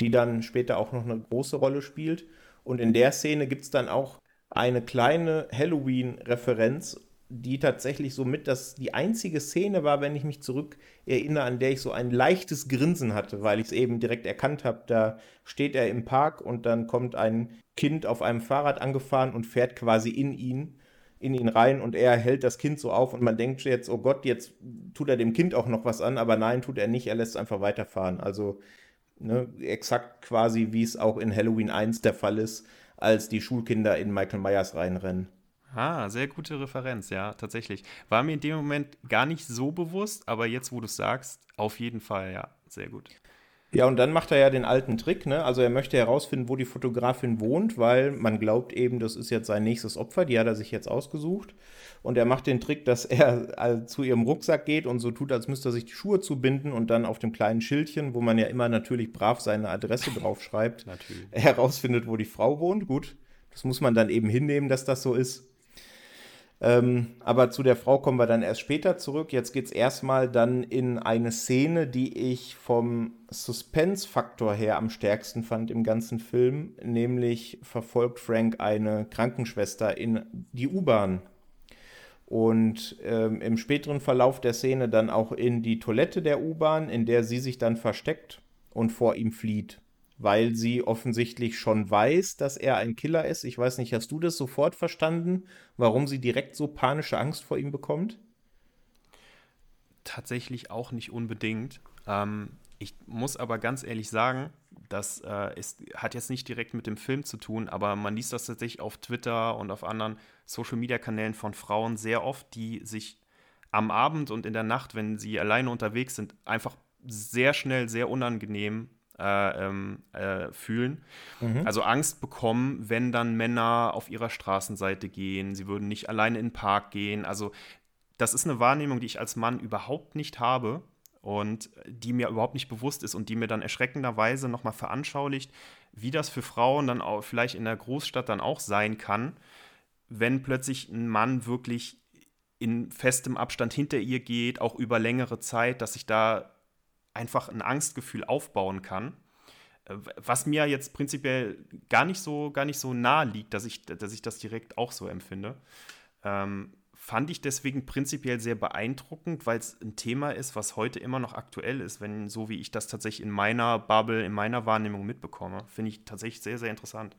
Speaker 2: die dann später auch noch eine große Rolle spielt. Und in der Szene gibt es dann auch eine kleine Halloween-Referenz die tatsächlich so mit das die einzige Szene war, wenn ich mich zurück erinnere, an der ich so ein leichtes Grinsen hatte, weil ich es eben direkt erkannt habe. Da steht er im Park und dann kommt ein Kind auf einem Fahrrad angefahren und fährt quasi in ihn, in ihn rein und er hält das Kind so auf und man denkt jetzt, oh Gott, jetzt tut er dem Kind auch noch was an, aber nein, tut er nicht, er lässt einfach weiterfahren. Also ne, exakt quasi, wie es auch in Halloween 1 der Fall ist, als die Schulkinder in Michael Myers reinrennen.
Speaker 3: Ah, sehr gute Referenz, ja, tatsächlich. War mir in dem Moment gar nicht so bewusst, aber jetzt, wo du es sagst, auf jeden Fall, ja, sehr gut.
Speaker 2: Ja, und dann macht er ja den alten Trick, ne? Also er möchte herausfinden, wo die Fotografin wohnt, weil man glaubt eben, das ist jetzt sein nächstes Opfer, die hat er sich jetzt ausgesucht. Und er macht den Trick, dass er zu ihrem Rucksack geht und so tut, als müsste er sich die Schuhe zubinden und dann auf dem kleinen Schildchen, wo man ja immer natürlich brav seine Adresse draufschreibt, herausfindet, wo die Frau wohnt. Gut, das muss man dann eben hinnehmen, dass das so ist. Ähm, aber zu der Frau kommen wir dann erst später zurück. Jetzt geht es erstmal dann in eine Szene, die ich vom Suspense-Faktor her am stärksten fand im ganzen Film. Nämlich verfolgt Frank eine Krankenschwester in die U-Bahn. Und ähm, im späteren Verlauf der Szene dann auch in die Toilette der U-Bahn, in der sie sich dann versteckt und vor ihm flieht weil sie offensichtlich schon weiß, dass er ein Killer ist. Ich weiß nicht, hast du das sofort verstanden, warum sie direkt so panische Angst vor ihm bekommt?
Speaker 3: Tatsächlich auch nicht unbedingt. Ähm, ich muss aber ganz ehrlich sagen, das äh, ist, hat jetzt nicht direkt mit dem Film zu tun, aber man liest das tatsächlich auf Twitter und auf anderen Social-Media-Kanälen von Frauen sehr oft, die sich am Abend und in der Nacht, wenn sie alleine unterwegs sind, einfach sehr schnell, sehr unangenehm äh, ähm, äh, fühlen. Mhm. Also Angst bekommen, wenn dann Männer auf ihrer Straßenseite gehen. Sie würden nicht alleine in den Park gehen. Also das ist eine Wahrnehmung, die ich als Mann überhaupt nicht habe und die mir überhaupt nicht bewusst ist und die mir dann erschreckenderweise nochmal veranschaulicht, wie das für Frauen dann auch vielleicht in der Großstadt dann auch sein kann, wenn plötzlich ein Mann wirklich in festem Abstand hinter ihr geht, auch über längere Zeit, dass sich da einfach ein Angstgefühl aufbauen kann. Äh, was mir jetzt prinzipiell gar nicht so, gar nicht so nahe liegt, dass ich, dass ich das direkt auch so empfinde. Ähm, fand ich deswegen prinzipiell sehr beeindruckend, weil es ein Thema ist, was heute immer noch aktuell ist, wenn so wie ich das tatsächlich in meiner Bubble, in meiner Wahrnehmung mitbekomme. Finde ich tatsächlich sehr, sehr interessant.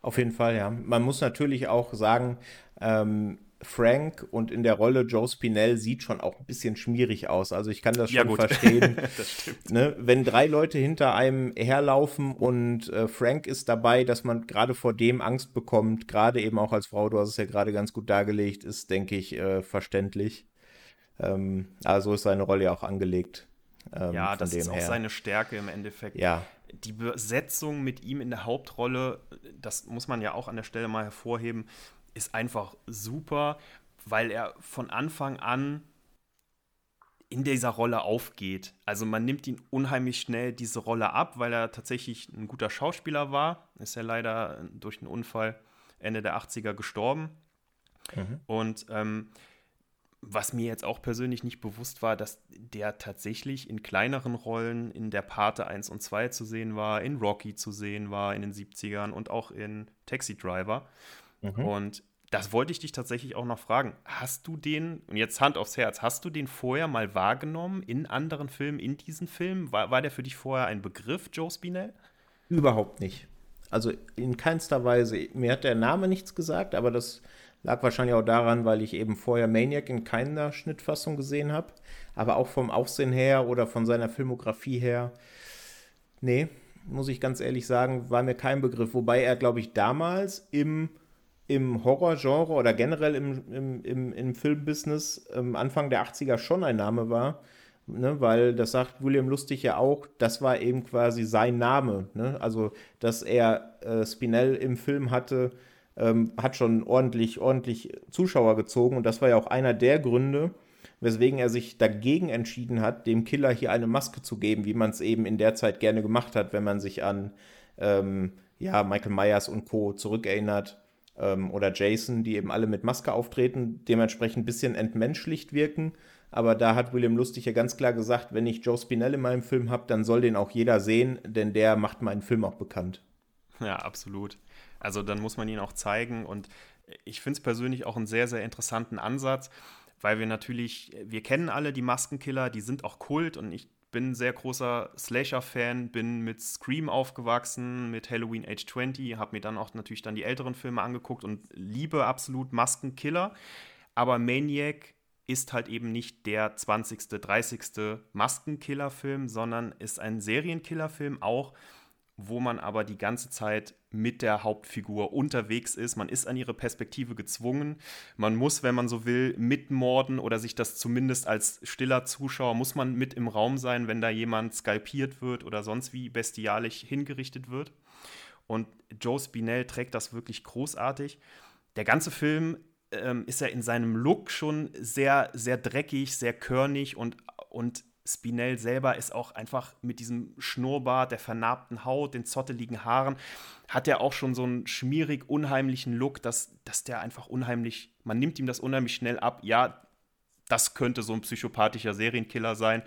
Speaker 2: Auf jeden Fall, ja. Man muss natürlich auch sagen, ähm, Frank und in der Rolle Joe Spinell sieht schon auch ein bisschen schmierig aus. Also ich kann das schon ja, verstehen. das ne? Wenn drei Leute hinter einem herlaufen und äh, Frank ist dabei, dass man gerade vor dem Angst bekommt, gerade eben auch als Frau, du hast es ja gerade ganz gut dargelegt, ist, denke ich, äh, verständlich. Ähm, also ist seine Rolle ja auch angelegt.
Speaker 3: Ähm, ja, das ist auch her. seine Stärke im Endeffekt.
Speaker 2: Ja.
Speaker 3: Die Besetzung mit ihm in der Hauptrolle, das muss man ja auch an der Stelle mal hervorheben, ist einfach super, weil er von Anfang an in dieser Rolle aufgeht. Also man nimmt ihn unheimlich schnell diese Rolle ab, weil er tatsächlich ein guter Schauspieler war. Ist ja leider durch einen Unfall Ende der 80er gestorben. Mhm. Und ähm, was mir jetzt auch persönlich nicht bewusst war, dass der tatsächlich in kleineren Rollen in der Pate 1 und 2 zu sehen war, in Rocky zu sehen war in den 70ern und auch in Taxi Driver. Mhm. Und das wollte ich dich tatsächlich auch noch fragen. Hast du den, und jetzt Hand aufs Herz, hast du den vorher mal wahrgenommen in anderen Filmen, in diesen Filmen? War, war der für dich vorher ein Begriff, Joe Spinell?
Speaker 2: Überhaupt nicht. Also in keinster Weise. Mir hat der Name nichts gesagt, aber das lag wahrscheinlich auch daran, weil ich eben vorher Maniac in keiner Schnittfassung gesehen habe. Aber auch vom Aufsehen her oder von seiner Filmografie her, nee, muss ich ganz ehrlich sagen, war mir kein Begriff. Wobei er, glaube ich, damals im im Horrorgenre oder generell im, im, im, im Filmbusiness ähm, Anfang der 80er schon ein Name war. Ne, weil das sagt William Lustig ja auch, das war eben quasi sein Name. Ne? Also, dass er äh, Spinell im Film hatte, ähm, hat schon ordentlich, ordentlich Zuschauer gezogen und das war ja auch einer der Gründe, weswegen er sich dagegen entschieden hat, dem Killer hier eine Maske zu geben, wie man es eben in der Zeit gerne gemacht hat, wenn man sich an ähm, ja, Michael Myers und Co. zurückerinnert ähm, oder Jason, die eben alle mit Maske auftreten, dementsprechend ein bisschen entmenschlicht wirken. Aber da hat William Lustig ja ganz klar gesagt, wenn ich Joe Spinell in meinem Film habe, dann soll den auch jeder sehen, denn der macht meinen Film auch bekannt.
Speaker 3: Ja, absolut. Also dann muss man ihn auch zeigen und ich finde es persönlich auch einen sehr, sehr interessanten Ansatz, weil wir natürlich, wir kennen alle die Maskenkiller, die sind auch Kult und ich bin ein sehr großer Slasher-Fan, bin mit Scream aufgewachsen, mit Halloween Age 20, habe mir dann auch natürlich dann die älteren Filme angeguckt und liebe absolut Maskenkiller. Aber Maniac ist halt eben nicht der 20., 30. Maskenkiller-Film, sondern ist ein Serienkiller-Film auch, wo man aber die ganze Zeit mit der Hauptfigur unterwegs ist. Man ist an ihre Perspektive gezwungen. Man muss, wenn man so will, mitmorden oder sich das zumindest als stiller Zuschauer, muss man mit im Raum sein, wenn da jemand skalpiert wird oder sonst wie bestialisch hingerichtet wird. Und Joe Spinell trägt das wirklich großartig. Der ganze Film ähm, ist ja in seinem Look schon sehr, sehr dreckig, sehr körnig und, und Spinell selber ist auch einfach mit diesem Schnurrbart, der vernarbten Haut, den zotteligen Haaren, hat er auch schon so einen schmierig, unheimlichen Look, dass, dass der einfach unheimlich, man nimmt ihm das unheimlich schnell ab. Ja, das könnte so ein psychopathischer Serienkiller sein,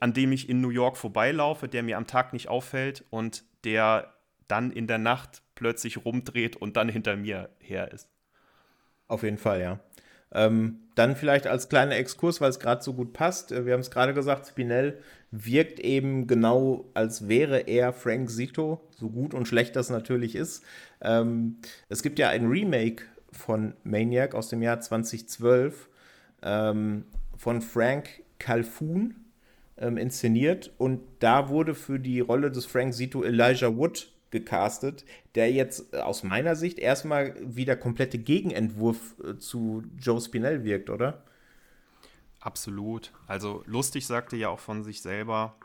Speaker 3: an dem ich in New York vorbeilaufe, der mir am Tag nicht auffällt und der dann in der Nacht plötzlich rumdreht und dann hinter mir her ist.
Speaker 2: Auf jeden Fall, ja. Ähm, dann vielleicht als kleiner Exkurs, weil es gerade so gut passt. Äh, wir haben es gerade gesagt, Spinell wirkt eben genau, als wäre er Frank Zito, so gut und schlecht das natürlich ist. Ähm, es gibt ja ein Remake von Maniac aus dem Jahr 2012 ähm, von Frank Calhoun ähm, inszeniert und da wurde für die Rolle des Frank Zito Elijah Wood gecastet, der jetzt äh, aus meiner Sicht erstmal wieder komplette Gegenentwurf äh, zu Joe Spinell wirkt, oder?
Speaker 3: Absolut. Also lustig sagte ja auch von sich selber,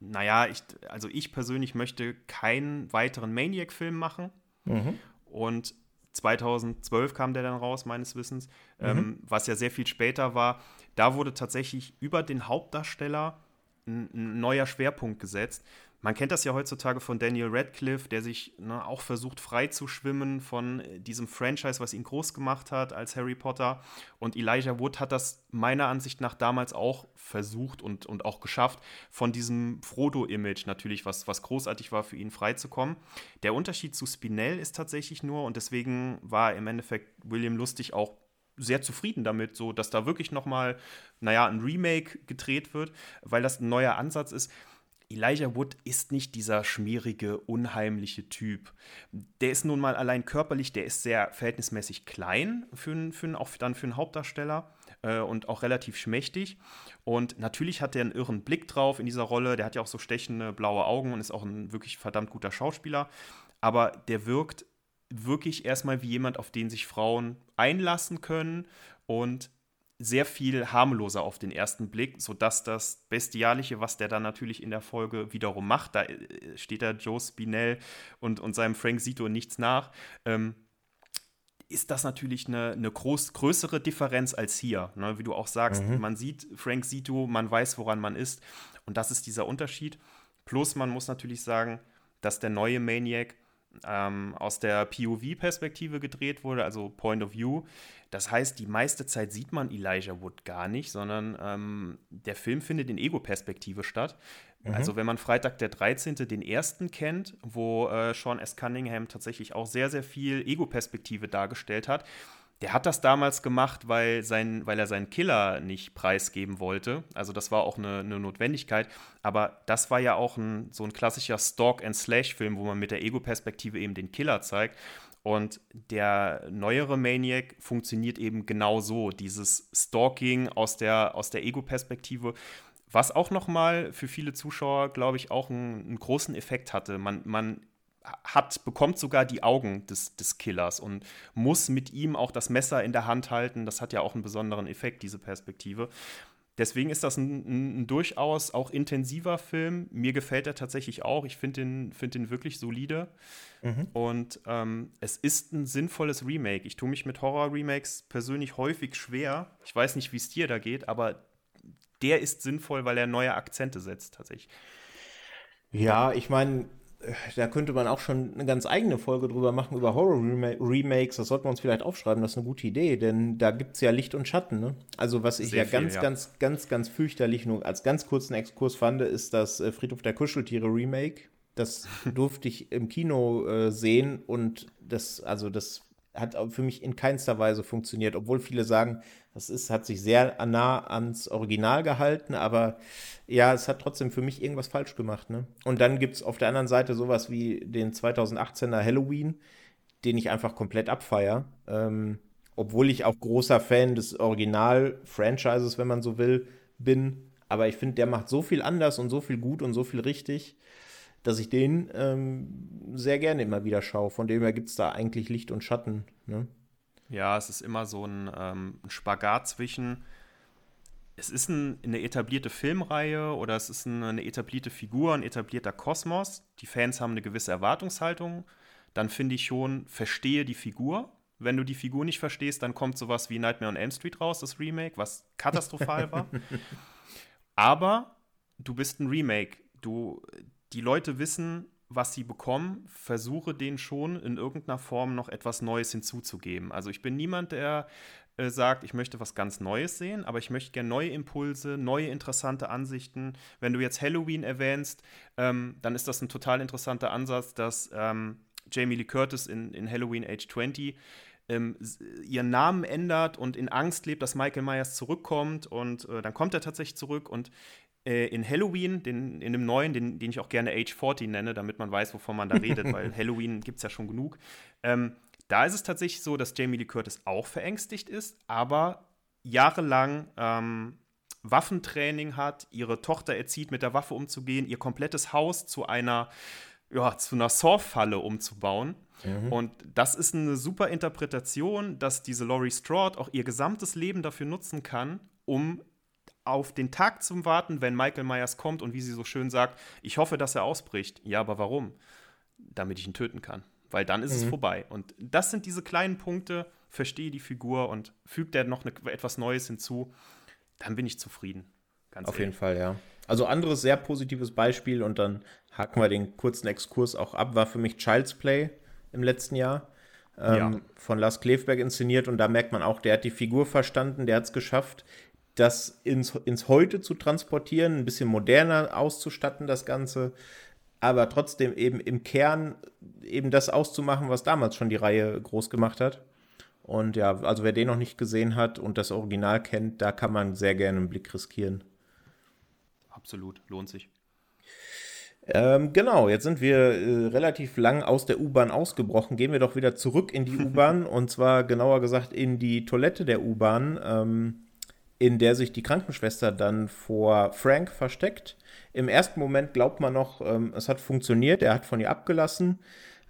Speaker 3: naja, ich, also ich persönlich möchte keinen weiteren Maniac-Film machen. Mhm. Und 2012 kam der dann raus, meines Wissens, mhm. ähm, was ja sehr viel später war. Da wurde tatsächlich über den Hauptdarsteller ein, ein neuer Schwerpunkt gesetzt. Man kennt das ja heutzutage von Daniel Radcliffe, der sich ne, auch versucht, frei zu schwimmen von äh, diesem Franchise, was ihn groß gemacht hat als Harry Potter. Und Elijah Wood hat das meiner Ansicht nach damals auch versucht und, und auch geschafft, von diesem Frodo-Image natürlich, was, was großartig war, für ihn freizukommen. Der Unterschied zu Spinell ist tatsächlich nur, und deswegen war im Endeffekt William Lustig auch sehr zufrieden damit, so dass da wirklich noch mal, naja, ein Remake gedreht wird, weil das ein neuer Ansatz ist Elijah Wood ist nicht dieser schmierige, unheimliche Typ. Der ist nun mal allein körperlich, der ist sehr verhältnismäßig klein, für, für, auch dann für einen Hauptdarsteller äh, und auch relativ schmächtig. Und natürlich hat er einen irren Blick drauf in dieser Rolle. Der hat ja auch so stechende blaue Augen und ist auch ein wirklich verdammt guter Schauspieler. Aber der wirkt wirklich erstmal wie jemand, auf den sich Frauen einlassen können und sehr viel harmloser auf den ersten Blick, sodass das Bestialische, was der dann natürlich in der Folge wiederum macht, da äh, steht da Joe Spinell und, und seinem Frank Sito nichts nach, ähm, ist das natürlich eine, eine groß, größere Differenz als hier. Ne? Wie du auch sagst, mhm. man sieht Frank Sito, man weiß, woran man ist. Und das ist dieser Unterschied. Plus, man muss natürlich sagen, dass der neue Maniac ähm, aus der POV-Perspektive gedreht wurde, also Point of View. Das heißt, die meiste Zeit sieht man Elijah Wood gar nicht, sondern ähm, der Film findet in Ego-Perspektive statt. Mhm. Also wenn man Freitag der 13. den ersten kennt, wo äh, Sean S. Cunningham tatsächlich auch sehr, sehr viel Ego-Perspektive dargestellt hat, der hat das damals gemacht, weil, sein, weil er seinen Killer nicht preisgeben wollte. Also das war auch eine, eine Notwendigkeit. Aber das war ja auch ein, so ein klassischer Stalk-and-Slash-Film, wo man mit der Ego-Perspektive eben den Killer zeigt. Und der neuere Maniac funktioniert eben genau so. Dieses Stalking aus der, aus der Ego-Perspektive. Was auch nochmal für viele Zuschauer, glaube ich, auch einen, einen großen Effekt hatte. Man, man hat, bekommt sogar die Augen des, des Killers und muss mit ihm auch das Messer in der Hand halten. Das hat ja auch einen besonderen Effekt, diese Perspektive. Deswegen ist das ein, ein, ein durchaus auch intensiver Film. Mir gefällt er tatsächlich auch. Ich finde den, find den wirklich solide. Mhm. Und ähm, es ist ein sinnvolles Remake. Ich tue mich mit Horror-Remakes persönlich häufig schwer. Ich weiß nicht, wie es dir da geht, aber der ist sinnvoll, weil er neue Akzente setzt, tatsächlich.
Speaker 2: Ja, ich meine, da könnte man auch schon eine ganz eigene Folge drüber machen, über Horror-Remakes. Das sollten wir uns vielleicht aufschreiben, das ist eine gute Idee, denn da gibt es ja Licht und Schatten. Ne? Also, was ich Sehr ja viel, ganz, ja. ganz, ganz, ganz fürchterlich nur als ganz kurzen Exkurs fand, ist das äh, Friedhof der Kuscheltiere-Remake. Das durfte ich im Kino äh, sehen und das, also das hat für mich in keinster Weise funktioniert, obwohl viele sagen, das ist, hat sich sehr nah ans Original gehalten, aber ja, es hat trotzdem für mich irgendwas falsch gemacht. Ne? Und dann gibt es auf der anderen Seite sowas wie den 2018er Halloween, den ich einfach komplett abfeier. Ähm, obwohl ich auch großer Fan des Original-Franchises, wenn man so will, bin. Aber ich finde, der macht so viel anders und so viel gut und so viel richtig dass ich den ähm, sehr gerne immer wieder schaue. Von dem her gibt es da eigentlich Licht und Schatten. Ne?
Speaker 3: Ja, es ist immer so ein, ähm, ein Spagat zwischen, es ist ein, eine etablierte Filmreihe oder es ist eine, eine etablierte Figur, ein etablierter Kosmos. Die Fans haben eine gewisse Erwartungshaltung. Dann finde ich schon, verstehe die Figur. Wenn du die Figur nicht verstehst, dann kommt sowas wie Nightmare on Elm Street raus, das Remake, was katastrophal war. Aber du bist ein Remake. Du, die Leute wissen, was sie bekommen, versuche denen schon in irgendeiner Form noch etwas Neues hinzuzugeben. Also ich bin niemand, der äh, sagt, ich möchte was ganz Neues sehen, aber ich möchte gerne neue Impulse, neue interessante Ansichten. Wenn du jetzt Halloween erwähnst, ähm, dann ist das ein total interessanter Ansatz, dass ähm, Jamie Lee Curtis in, in Halloween Age 20 ähm, ihren Namen ändert und in Angst lebt, dass Michael Myers zurückkommt und äh, dann kommt er tatsächlich zurück und äh, in Halloween, den, in dem neuen, den, den ich auch gerne Age 40 nenne, damit man weiß, wovon man da redet, weil Halloween gibt es ja schon genug. Ähm, da ist es tatsächlich so, dass Jamie Lee Curtis auch verängstigt ist, aber jahrelang ähm, Waffentraining hat, ihre Tochter erzieht, mit der Waffe umzugehen, ihr komplettes Haus zu einer, ja, zu einer Surffalle umzubauen. Mhm. Und das ist eine super Interpretation, dass diese Laurie Strode auch ihr gesamtes Leben dafür nutzen kann, um auf den Tag zu warten, wenn Michael Myers kommt und wie sie so schön sagt, ich hoffe, dass er ausbricht. Ja, aber warum? Damit ich ihn töten kann. Weil dann ist mhm. es vorbei. Und das sind diese kleinen Punkte, verstehe die Figur und fügt er noch eine, etwas Neues hinzu, dann bin ich zufrieden.
Speaker 2: Ganz Auf ehrlich. jeden Fall, ja. Also anderes sehr positives Beispiel und dann haken wir den kurzen Exkurs auch ab, war für mich Child's Play im letzten Jahr. Ähm, ja. Von Lars Klefberg inszeniert und da merkt man auch, der hat die Figur verstanden, der hat es geschafft, das ins, ins Heute zu transportieren, ein bisschen moderner auszustatten, das Ganze, aber trotzdem eben im Kern eben das auszumachen, was damals schon die Reihe groß gemacht hat. Und ja, also wer den noch nicht gesehen hat und das Original kennt, da kann man sehr gerne einen Blick riskieren.
Speaker 3: Absolut, lohnt sich.
Speaker 2: Ähm, genau, jetzt sind wir äh, relativ lang aus der U-Bahn ausgebrochen. Gehen wir doch wieder zurück in die U-Bahn und zwar genauer gesagt in die Toilette der U-Bahn. Ähm, in der sich die Krankenschwester dann vor Frank versteckt. Im ersten Moment glaubt man noch, ähm, es hat funktioniert, er hat von ihr abgelassen.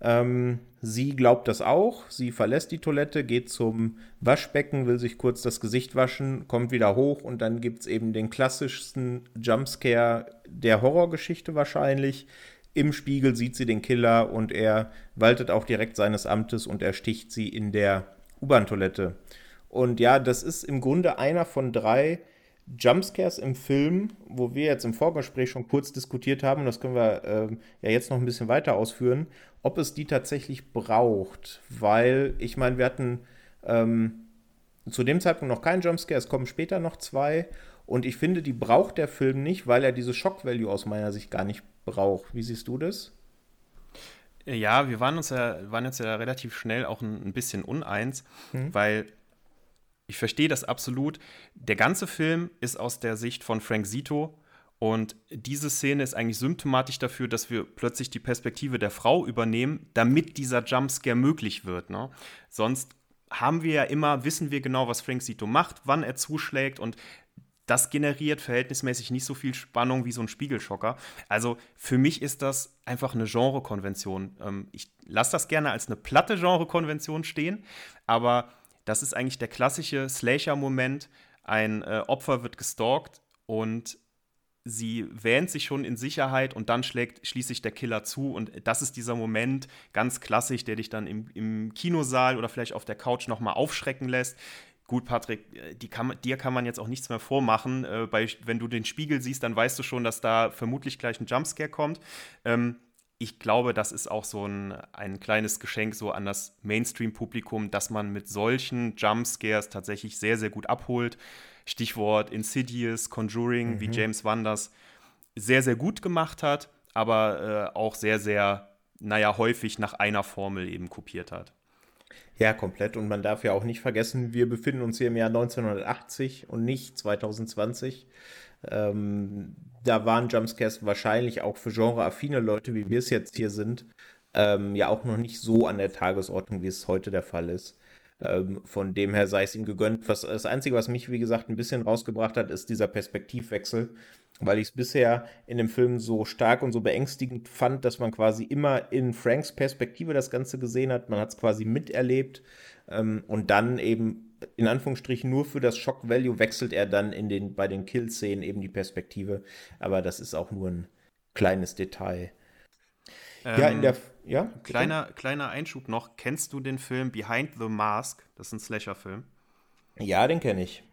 Speaker 2: Ähm, sie glaubt das auch. Sie verlässt die Toilette, geht zum Waschbecken, will sich kurz das Gesicht waschen, kommt wieder hoch und dann gibt es eben den klassischsten Jumpscare der Horrorgeschichte wahrscheinlich. Im Spiegel sieht sie den Killer und er waltet auch direkt seines Amtes und ersticht sie in der U-Bahn-Toilette. Und ja, das ist im Grunde einer von drei Jumpscares im Film, wo wir jetzt im Vorgespräch schon kurz diskutiert haben, und das können wir äh, ja jetzt noch ein bisschen weiter ausführen, ob es die tatsächlich braucht. Weil, ich meine, wir hatten ähm, zu dem Zeitpunkt noch keinen Jumpscare, es kommen später noch zwei. Und ich finde, die braucht der Film nicht, weil er diese Shock-Value aus meiner Sicht gar nicht braucht. Wie siehst du das?
Speaker 3: Ja, wir waren uns ja, waren jetzt ja relativ schnell auch ein, bisschen uneins, hm. weil ich verstehe das absolut. Der ganze Film ist aus der Sicht von Frank Zito und diese Szene ist eigentlich symptomatisch dafür, dass wir plötzlich die Perspektive der Frau übernehmen, damit dieser Jumpscare möglich wird. Ne? Sonst haben wir ja immer, wissen wir genau, was Frank Zito macht, wann er zuschlägt und das generiert verhältnismäßig nicht so viel Spannung wie so ein Spiegelschocker. Also für mich ist das einfach eine Genrekonvention. Ähm, ich lasse das gerne als eine platte Genrekonvention stehen, aber das ist eigentlich der klassische Slasher-Moment. Ein äh, Opfer wird gestalkt und sie wähnt sich schon in Sicherheit und dann schlägt schließlich der Killer zu. Und das ist dieser Moment, ganz klassisch, der dich dann im, im Kinosaal oder vielleicht auf der Couch nochmal aufschrecken lässt. gut, Patrick, äh, die kann, dir kann man jetzt auch nichts mehr vormachen. Äh, bei, wenn du den Spiegel siehst, dann weißt du schon, dass da vermutlich gleich ein Jumpscare kommt. Ähm, ich glaube, das ist auch so ein, ein kleines Geschenk so an das Mainstream-Publikum, dass man mit solchen Jumpscares tatsächlich sehr, sehr gut abholt. Stichwort Insidious, Conjuring, mhm. wie James Wan das sehr, sehr gut gemacht hat, aber äh, auch sehr, sehr, naja, häufig nach einer Formel eben kopiert hat.
Speaker 2: Ja, komplett. Und man darf ja auch nicht vergessen, wir befinden uns hier im Jahr 1980 und nicht 2020. Ähm, da waren Jumpscares wahrscheinlich auch für genreaffine Leute, wie wir es jetzt hier sind, ähm, ja auch noch nicht so an der Tagesordnung, wie es heute der Fall ist. Ähm, von dem her sei es ihm gegönnt. Was, das Einzige, was mich, wie gesagt, ein bisschen rausgebracht hat, ist dieser Perspektivwechsel, weil ich es bisher in dem Film so stark und so beängstigend fand, dass man quasi immer in Franks Perspektive das Ganze gesehen hat. Man hat es quasi miterlebt ähm, und dann eben in Anführungsstrichen nur für das Shock Value wechselt er dann in den, bei den Kill-Szenen eben die Perspektive. Aber das ist auch nur ein kleines Detail.
Speaker 3: Ähm, ja, in der. Ja, kleiner, kleiner Einschub noch. Kennst du den Film Behind the Mask? Das ist ein Slasher-Film.
Speaker 2: Ja, den kenne ich.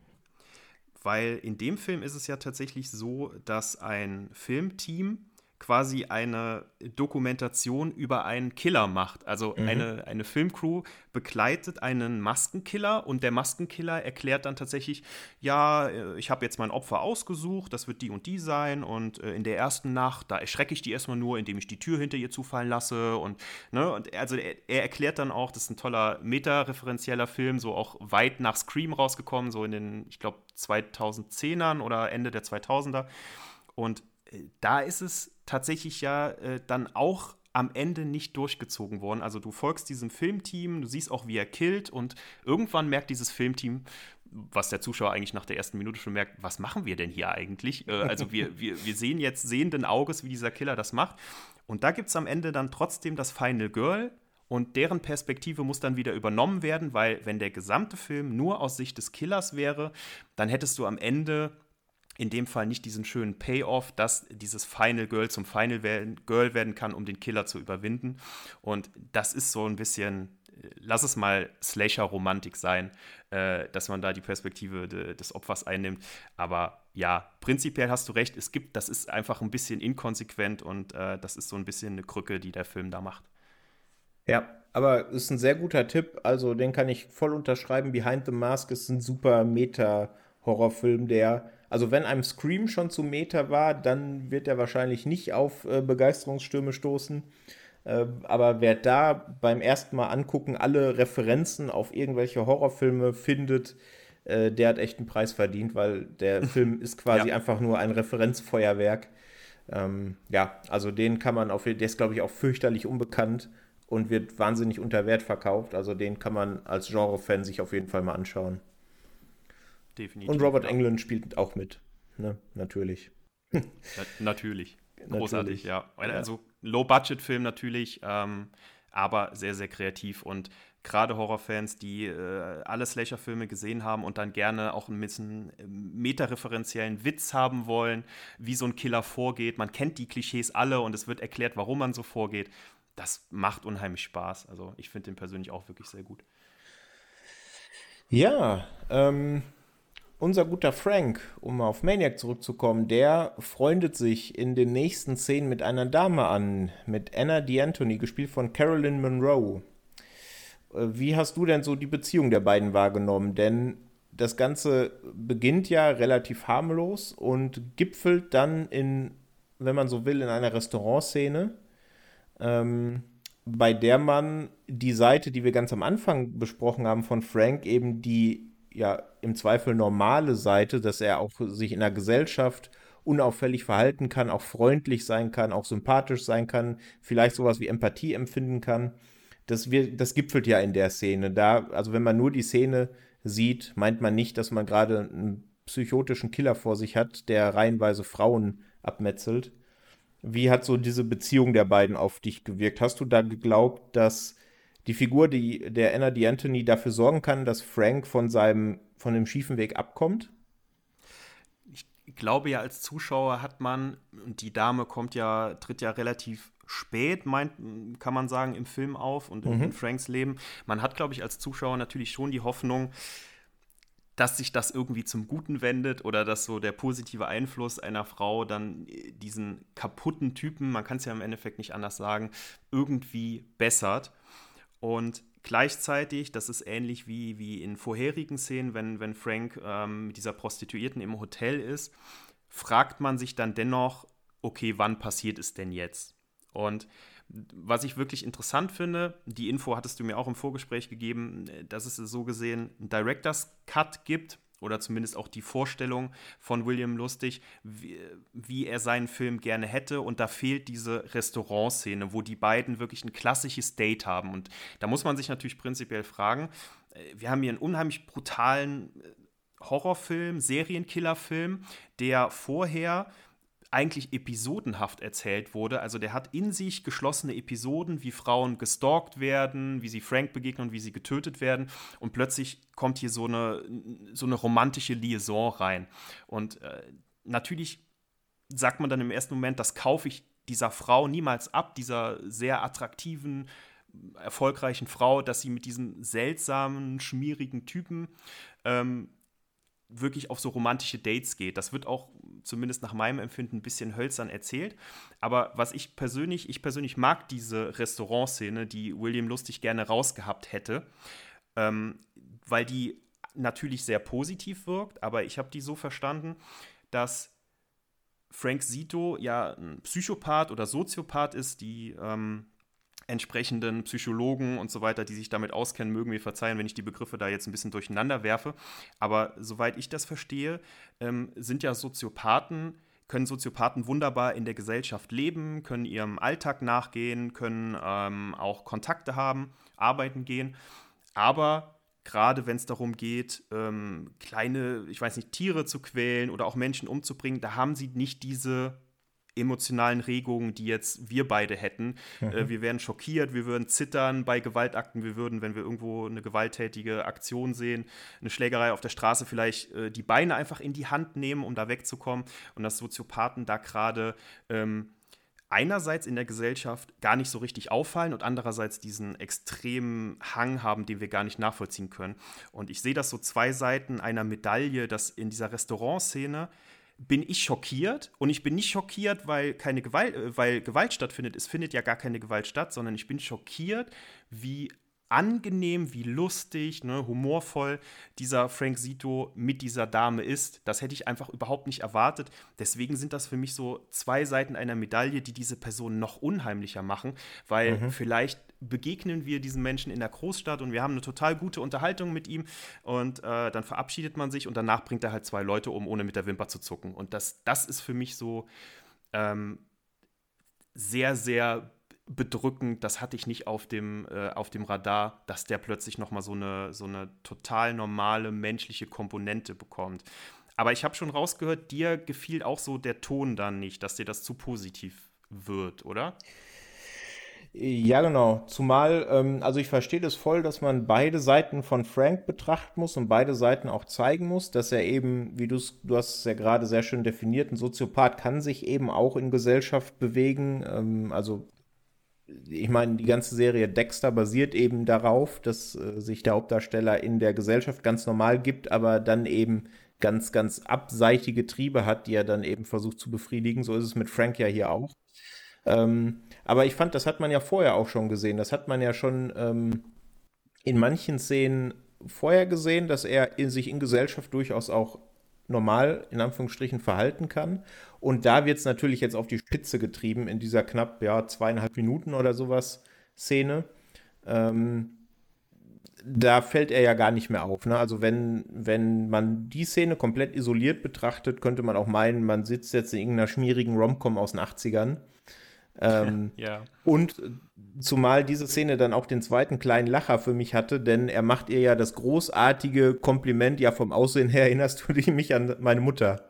Speaker 3: Weil in dem Film ist es ja tatsächlich so, dass ein Filmteam quasi eine Dokumentation über einen Killer macht. Also mhm. eine, eine Filmcrew begleitet einen Maskenkiller und der Maskenkiller erklärt dann tatsächlich, ja, äh, ich habe jetzt mein Opfer ausgesucht, das wird die und die sein und äh, in der ersten Nacht, da erschrecke ich die erstmal nur, indem ich die Tür hinter ihr zufallen lasse und, ne, und also er, er erklärt dann auch, das ist ein toller meta-referenzieller Film, so auch weit nach Scream rausgekommen, so in den, ich glaube, 2010ern oder Ende der 2000er und äh, da ist es tatsächlich ja äh, dann auch am Ende nicht durchgezogen worden. Also du folgst diesem Filmteam, du siehst auch, wie er killt und irgendwann merkt dieses Filmteam, was der Zuschauer eigentlich nach der ersten Minute schon merkt, was machen wir denn hier eigentlich? Äh, also wir, wir, wir sehen jetzt sehenden Auges, wie dieser Killer das macht. Und da gibt es am Ende dann trotzdem das Final Girl, und deren Perspektive muss dann wieder übernommen werden, weil wenn der gesamte Film nur aus Sicht des Killers wäre, dann hättest du am Ende in dem Fall nicht diesen schönen Payoff, dass dieses Final Girl zum Final Girl werden kann, um den Killer zu überwinden. Und das ist so ein bisschen, lass es mal Slasher-Romantik sein, äh, dass man da die Perspektive de, des Opfers einnimmt. Aber ja, prinzipiell hast du recht, es gibt, das ist einfach ein bisschen inkonsequent und äh, das ist so ein bisschen eine Krücke, die der Film da macht.
Speaker 2: Ja, aber es ist ein sehr guter Tipp. Also den kann ich voll unterschreiben. Behind the Mask ist ein super Meta-Horrorfilm, der also wenn einem Scream schon zu Meta war, dann wird er wahrscheinlich nicht auf äh, Begeisterungsstürme stoßen. Äh, aber wer da beim ersten Mal angucken alle Referenzen auf irgendwelche Horrorfilme findet, äh, der hat echt einen Preis verdient, weil der Film ist quasi ja. einfach nur ein Referenzfeuerwerk. Ähm, ja, also den kann man auf, der ist glaube ich auch fürchterlich unbekannt und wird wahnsinnig unter Wert verkauft. Also den kann man als Genre-Fan sich auf jeden Fall mal anschauen definitiv. Und Robert ja. Englund spielt auch mit, ne? Natürlich.
Speaker 3: Na, natürlich. Großartig, natürlich. ja. Also Low-Budget-Film natürlich, ähm, aber sehr, sehr kreativ und gerade Horrorfans, die äh, alle Slasher-Filme gesehen haben und dann gerne auch ein bisschen äh, metareferenziellen Witz haben wollen, wie so ein Killer vorgeht. Man kennt die Klischees alle und es wird erklärt, warum man so vorgeht. Das macht unheimlich Spaß. Also ich finde den persönlich auch wirklich sehr gut.
Speaker 2: Ja, ähm, unser guter Frank, um auf Maniac zurückzukommen, der freundet sich in den nächsten Szenen mit einer Dame an, mit Anna D'Antoni, gespielt von Carolyn Monroe. Äh, wie hast du denn so die Beziehung der beiden wahrgenommen? Denn das Ganze beginnt ja relativ harmlos und gipfelt dann in, wenn man so will, in einer Restaurantszene, ähm, bei der man die Seite, die wir ganz am Anfang besprochen haben von Frank, eben die ja im Zweifel normale Seite, dass er auch sich in der Gesellschaft unauffällig verhalten kann, auch freundlich sein kann, auch sympathisch sein kann, vielleicht sowas wie Empathie empfinden kann. Das, wir, das gipfelt ja in der Szene. Da, also wenn man nur die Szene sieht, meint man nicht, dass man gerade einen psychotischen Killer vor sich hat, der reihenweise Frauen abmetzelt. Wie hat so diese Beziehung der beiden auf dich gewirkt? Hast du da geglaubt, dass die Figur die, der Anna D'Antoni dafür sorgen kann, dass Frank von seinem von dem schiefen Weg abkommt?
Speaker 3: Ich glaube ja, als Zuschauer hat man, und die Dame kommt ja, tritt ja relativ spät, meint, kann man sagen, im Film auf und mhm. in Franks Leben. Man hat, glaube ich, als Zuschauer natürlich schon die Hoffnung, dass sich das irgendwie zum Guten wendet oder dass so der positive Einfluss einer Frau dann diesen kaputten Typen, man kann es ja im Endeffekt nicht anders sagen, irgendwie bessert. Und gleichzeitig, das ist ähnlich wie, wie in vorherigen Szenen, wenn, wenn Frank ähm, mit dieser Prostituierten im Hotel ist, fragt man sich dann dennoch, okay, wann passiert es denn jetzt? Und was ich wirklich interessant finde, die Info hattest du mir auch im Vorgespräch gegeben, dass es so gesehen einen Director's Cut gibt oder zumindest auch die Vorstellung von William Lustig, wie, wie, er seinen Film gerne hätte. Und da fehlt diese Restaurantszene, wo die beiden wirklich ein klassisches Date haben. Und da muss man sich natürlich prinzipiell fragen, äh, wir haben hier einen unheimlich brutalen äh, Horrorfilm, Serienkillerfilm, der vorher eigentlich episodenhaft erzählt wurde. Also der hat in sich geschlossene Episoden, wie Frauen gestalkt werden, wie sie Frank begegnen und wie sie getötet werden. Und plötzlich kommt hier so eine, so eine romantische Liaison rein. Und äh, natürlich sagt man dann im ersten Moment, das kaufe ich dieser Frau niemals ab, dieser sehr attraktiven, erfolgreichen Frau, dass sie mit diesem seltsamen, schmierigen Typen ähm, wirklich auf so romantische Dates geht. Das wird auch zumindest nach meinem Empfinden ein bisschen hölzern erzählt. Aber was ich persönlich, ich persönlich mag diese Restaurantszene, die William Lustig gerne rausgehabt hätte, ähm, weil die natürlich sehr positiv wirkt, aber ich habe die so verstanden, dass Frank Zito ja ein Psychopath oder Soziopath ist, die ähm, entsprechenden Psychologen und so weiter, die sich damit auskennen, mögen mir verzeihen, wenn ich die Begriffe da jetzt ein bisschen durcheinander werfe. Aber soweit ich das verstehe, ähm, sind ja Soziopathen, können Soziopathen wunderbar in der Gesellschaft leben, können ihrem Alltag nachgehen, können ähm, auch Kontakte haben, arbeiten gehen. Aber gerade wenn es darum geht, ähm, kleine, ich weiß nicht, Tiere zu quälen oder auch Menschen umzubringen, da haben sie nicht diese emotionalen Regungen, die jetzt wir beide hätten. Mhm. Äh, wir wären schockiert, wir würden zittern bei Gewaltakten, wir würden, wenn wir irgendwo eine gewalttätige Aktion sehen, eine Schlägerei auf der Straße, vielleicht äh, die Beine einfach in die Hand nehmen, um da wegzukommen. Und dass Soziopathen da gerade ähm, einerseits in der Gesellschaft gar nicht so richtig auffallen und andererseits diesen extremen Hang haben, den wir gar nicht nachvollziehen können. Und ich sehe das so zwei Seiten einer Medaille, dass in dieser Restaurantszene bin ich schockiert und ich bin nicht schockiert, weil keine Gewalt, äh, weil Gewalt stattfindet. Es findet ja gar keine Gewalt statt, sondern ich bin schockiert, wie angenehm, wie lustig, ne, humorvoll dieser Frank Zito mit dieser Dame ist. Das hätte ich einfach überhaupt nicht erwartet. Deswegen sind das für mich so zwei Seiten einer Medaille, die diese Person noch unheimlicher machen, weil mhm. vielleicht begegnen wir diesen Menschen in der Großstadt und wir haben eine total gute Unterhaltung mit ihm und äh, dann verabschiedet man sich und danach bringt er halt zwei Leute um, ohne mit der Wimper zu zucken. Und das, das ist für mich so ähm, sehr, sehr bedrückend, das hatte ich nicht auf dem, äh, auf dem Radar, dass der plötzlich nochmal so eine, so eine total normale menschliche Komponente bekommt. Aber ich habe schon rausgehört, dir gefiel auch so der Ton dann nicht, dass dir das zu positiv wird, oder?
Speaker 2: Ja, genau. Zumal, ähm, also ich verstehe das voll, dass man beide Seiten von Frank betrachten muss und beide Seiten auch zeigen muss, dass er eben, wie du du hast es ja gerade sehr schön definiert, ein Soziopath kann sich eben auch in Gesellschaft bewegen. Ähm, also ich meine, die ganze Serie Dexter basiert eben darauf, dass äh, sich der Hauptdarsteller in der Gesellschaft ganz normal gibt, aber dann eben ganz, ganz abseitige Triebe hat, die er dann eben versucht zu befriedigen. So ist es mit Frank ja hier auch. Ähm, aber ich fand, das hat man ja vorher auch schon gesehen. Das hat man ja schon ähm, in manchen Szenen vorher gesehen, dass er in sich in Gesellschaft durchaus auch normal in Anführungsstrichen verhalten kann. Und da wird es natürlich jetzt auf die Spitze getrieben in dieser knapp ja, zweieinhalb Minuten oder sowas Szene. Ähm, da fällt er ja gar nicht mehr auf. Ne? Also wenn, wenn man die Szene komplett isoliert betrachtet, könnte man auch meinen, man sitzt jetzt in irgendeiner schmierigen Romcom aus den 80ern. Ähm, ja. Und zumal diese Szene dann auch den zweiten kleinen Lacher für mich hatte, denn er macht ihr ja das großartige Kompliment, ja vom Aussehen her erinnerst du dich mich an meine Mutter.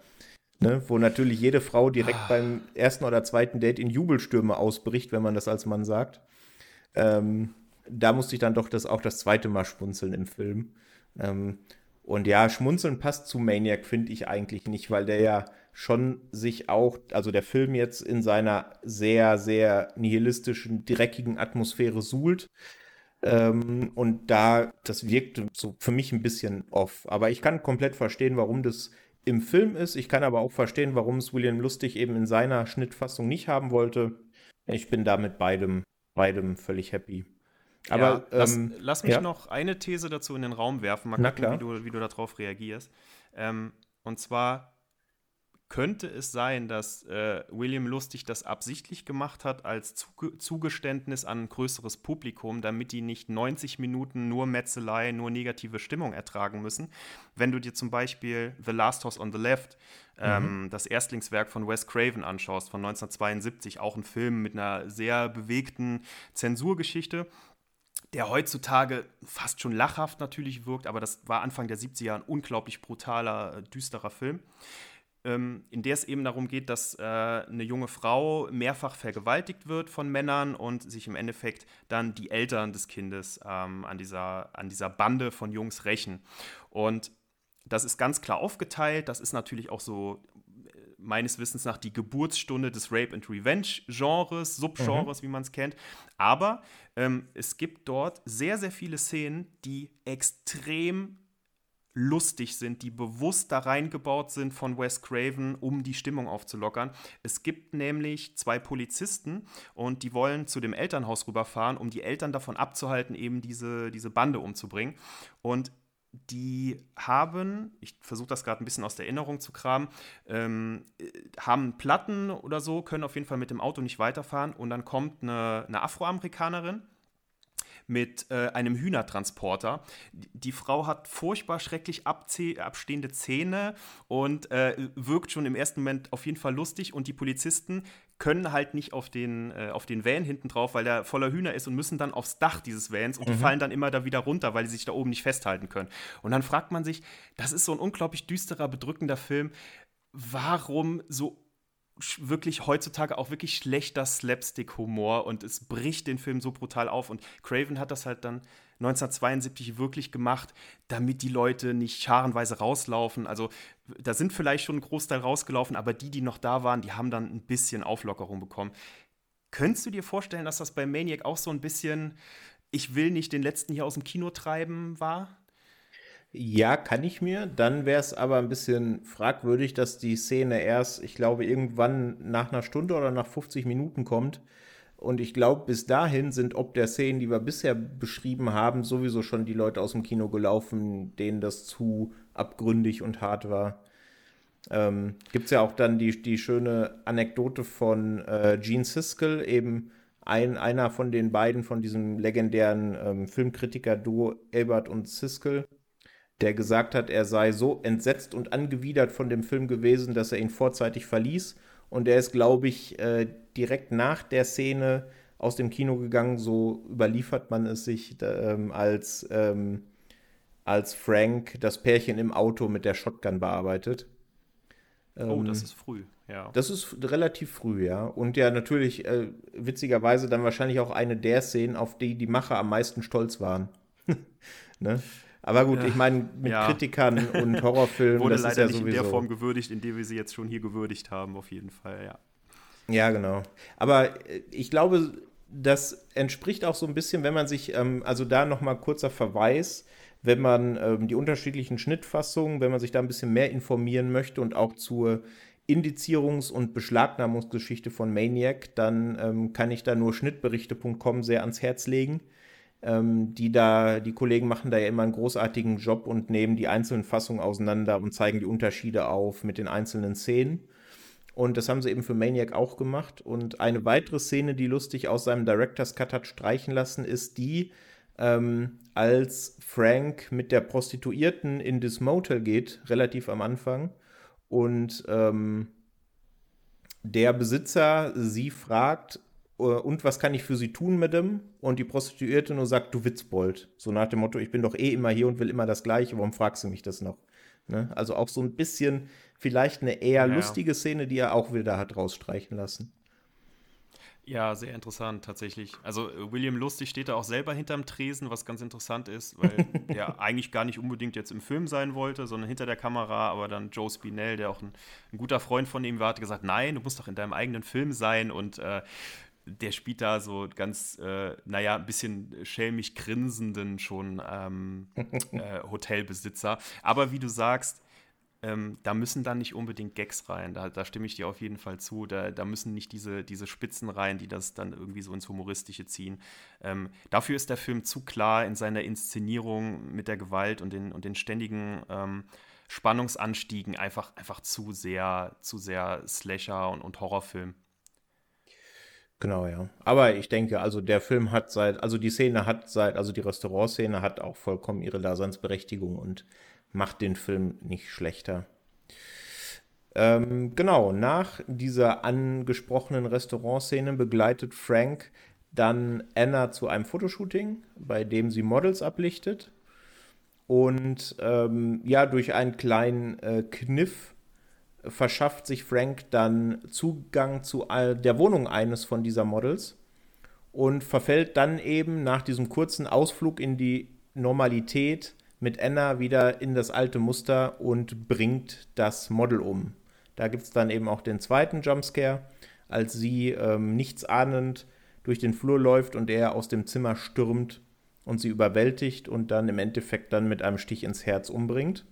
Speaker 2: Ne, wo natürlich jede Frau direkt beim ersten oder zweiten Date in Jubelstürme ausbricht, wenn man das als Mann sagt. Ähm, da musste ich dann doch das auch das zweite Mal schmunzeln im Film. Ähm, und ja, schmunzeln passt zu Maniac, finde ich eigentlich nicht, weil der ja schon sich auch, also der Film jetzt in seiner sehr, sehr nihilistischen, dreckigen Atmosphäre suhlt. Ähm, und da, das wirkt so für mich ein bisschen off. Aber ich kann komplett verstehen, warum das im Film ist. Ich kann aber auch verstehen, warum es William Lustig eben in seiner Schnittfassung nicht haben wollte. Ich bin da mit beidem, beidem völlig happy.
Speaker 3: Aber ja, lass, ähm, lass, mich ja. noch eine These dazu in den Raum werfen, mal
Speaker 2: gucken,
Speaker 3: wie du, wie du darauf reagierst. Ähm, und zwar könnte es sein, dass äh, William Lustig das absichtlich gemacht hat als Zuge Zugeständnis an ein größeres Publikum, damit die nicht 90 Minuten nur Metzelei, nur negative Stimmung ertragen müssen. Wenn du dir zum Beispiel The Last House on the Left, ähm, mhm. das Erstlingswerk von Wes Craven anschaust, von 1972, auch ein Film mit einer sehr bewegten Zensurgeschichte, der heutzutage fast schon lachhaft natürlich wirkt, aber das war Anfang der 70er ein unglaublich brutaler, äh, düsterer Film ähm, in der es eben darum geht, dass äh, eine junge Frau mehrfach vergewaltigt wird von Männern und sich im Endeffekt dann die Eltern des Kindes ähm, an, dieser, an dieser Bande von Jungs rächen. Und das ist ganz klar aufgeteilt. Das ist natürlich auch so äh, meines Wissens nach die Geburtsstunde des Rape and Revenge Genres, Subgenres, mhm. wie man es kennt. Aber ähm, es gibt dort sehr, sehr viele Szenen, die extrem lustig sind, die bewusst da reingebaut sind von Wes Craven, um die Stimmung aufzulockern. Es gibt nämlich zwei Polizisten und die wollen zu dem Elternhaus rüberfahren, um die Eltern davon abzuhalten, eben diese, diese Bande umzubringen. Und die haben, ich versuche das gerade ein bisschen aus der Erinnerung zu kramen, ähm, haben Platten oder so, können auf jeden Fall mit dem Auto nicht weiterfahren und dann kommt eine, eine Afroamerikanerin mit äh, einem Hühnertransporter. Die Frau hat furchtbar schrecklich abstehende Zähne und äh, wirkt schon im ersten Moment auf jeden Fall lustig und die Polizisten können halt nicht auf den, äh, auf den Van hinten drauf, weil der voller Hühner ist und müssen dann aufs Dach dieses Vans und mhm. die fallen dann immer da wieder runter, weil sie sich da oben nicht festhalten können. Und dann fragt man sich, das ist so ein unglaublich düsterer, bedrückender Film, warum so wirklich heutzutage auch wirklich schlechter Slapstick-Humor und es bricht den Film so brutal auf. Und Craven hat das halt dann 1972 wirklich gemacht, damit die Leute nicht scharenweise rauslaufen. Also da sind vielleicht schon ein Großteil rausgelaufen, aber die, die noch da waren, die haben dann ein bisschen Auflockerung bekommen. Könntest du dir vorstellen, dass das bei Maniac auch so ein bisschen, ich will nicht den letzten hier aus dem Kino treiben war?
Speaker 2: Ja, kann ich mir. Dann wäre es aber ein bisschen fragwürdig, dass die Szene erst, ich glaube, irgendwann nach einer Stunde oder nach 50 Minuten kommt. Und ich glaube, bis dahin sind ob der Szenen, die wir bisher beschrieben haben, sowieso schon die Leute aus dem Kino gelaufen, denen das zu abgründig und hart war. Ähm, Gibt es ja auch dann die, die schöne Anekdote von äh, Gene Siskel, eben ein, einer von den beiden von diesem legendären ähm, Filmkritiker-Duo Ebert und Siskel, der gesagt hat, er sei so entsetzt und angewidert von dem Film gewesen, dass er ihn vorzeitig verließ. Und er ist, glaube ich, äh, direkt nach der Szene aus dem Kino gegangen. So überliefert man es sich ähm, als, ähm, als Frank das Pärchen im Auto mit der Shotgun bearbeitet.
Speaker 3: oh, das ähm, ist früh, ja.
Speaker 2: Das ist relativ früh, ja. Und ja, natürlich, äh, witzigerweise dann wahrscheinlich auch eine der Szenen, auf die die Macher am meisten stolz waren. ne? Aber gut, ja. ich meine, mit ja. Kritikern und Horrorfilmen,
Speaker 3: Wurde das leider ist ja nicht sowieso. in der Form gewürdigt, in der wir sie jetzt schon hier gewürdigt haben, auf jeden Fall, ja.
Speaker 2: Ja, genau. Aber äh, ich glaube, das entspricht auch so ein bisschen, wenn man sich, ähm, also da nochmal kurzer Verweis, wenn man ähm, die unterschiedlichen Schnittfassungen, wenn man sich da ein bisschen mehr informieren möchte und auch zur Indizierungs- und Beschlagnahmungsgeschichte von Maniac, dann ähm, kann ich da nur schnittberichte.com sehr ans Herz legen. Ähm, die da, die Kollegen machen da ja immer einen großartigen Job und nehmen die einzelnen Fassungen auseinander und zeigen die Unterschiede auf mit den einzelnen Szenen. Und das haben sie eben für Maniac auch gemacht. Und eine weitere Szene, die lustig aus seinem Director's Cut hat streichen lassen, ist die, ähm, als Frank mit der Prostituierten in das Motel geht, relativ am Anfang. Und ähm, der Besitzer sie fragt, und was kann ich für sie tun, Madame? Und die Prostituierte nur sagt, du Witzbold. So nach dem Motto, ich bin doch eh immer hier und will immer das Gleiche, warum fragst du mich das noch? Ne? Also auch so ein bisschen, vielleicht eine eher ja. lustige Szene, die er auch wieder hat rausstreichen lassen.
Speaker 3: Ja, sehr interessant tatsächlich. Also äh, William Lustig steht da auch selber hinterm Tresen, was ganz interessant ist, weil der eigentlich gar nicht unbedingt jetzt im Film sein wollte, sondern hinter der Kamera, aber dann Joe Spinell, der auch ein, ein guter Freund von ihm war, hat gesagt, nein, du musst doch in deinem eigenen Film sein und äh, der spielt da so ganz, äh, naja, ein bisschen schelmig grinsenden schon ähm, äh, Hotelbesitzer. Aber wie du sagst, ähm, da müssen dann nicht unbedingt Gags rein. Da, da stimme ich dir auf jeden Fall zu. Da, da, müssen nicht diese, diese Spitzen rein, die das dann irgendwie so ins Humoristische ziehen. Ähm, dafür ist der Film zu klar in seiner Inszenierung mit der Gewalt und den, und den ständigen ähm, Spannungsanstiegen einfach, einfach zu sehr, zu sehr Slasher und, und Horrorfilm.
Speaker 2: Genau, ja. Aber ich denke, also der Film hat seit, also die Szene hat seit, also die Restaurantszene hat auch vollkommen ihre Daseinsberechtigung und macht den Film nicht schlechter. Ähm, genau, nach dieser angesprochenen Restaurantszene begleitet Frank dann Anna zu einem Fotoshooting, bei dem sie Models ablichtet. Und ähm, ja, durch einen kleinen äh, Kniff verschafft sich Frank dann Zugang zu der Wohnung eines von dieser Models und verfällt dann eben nach diesem kurzen Ausflug in die Normalität mit Anna wieder in das alte Muster und bringt das Model um. Da gibt es dann eben auch den zweiten Jumpscare, als sie ähm, nichts ahnend durch den Flur läuft und er aus dem Zimmer stürmt und sie überwältigt und dann im Endeffekt dann mit einem Stich ins Herz umbringt.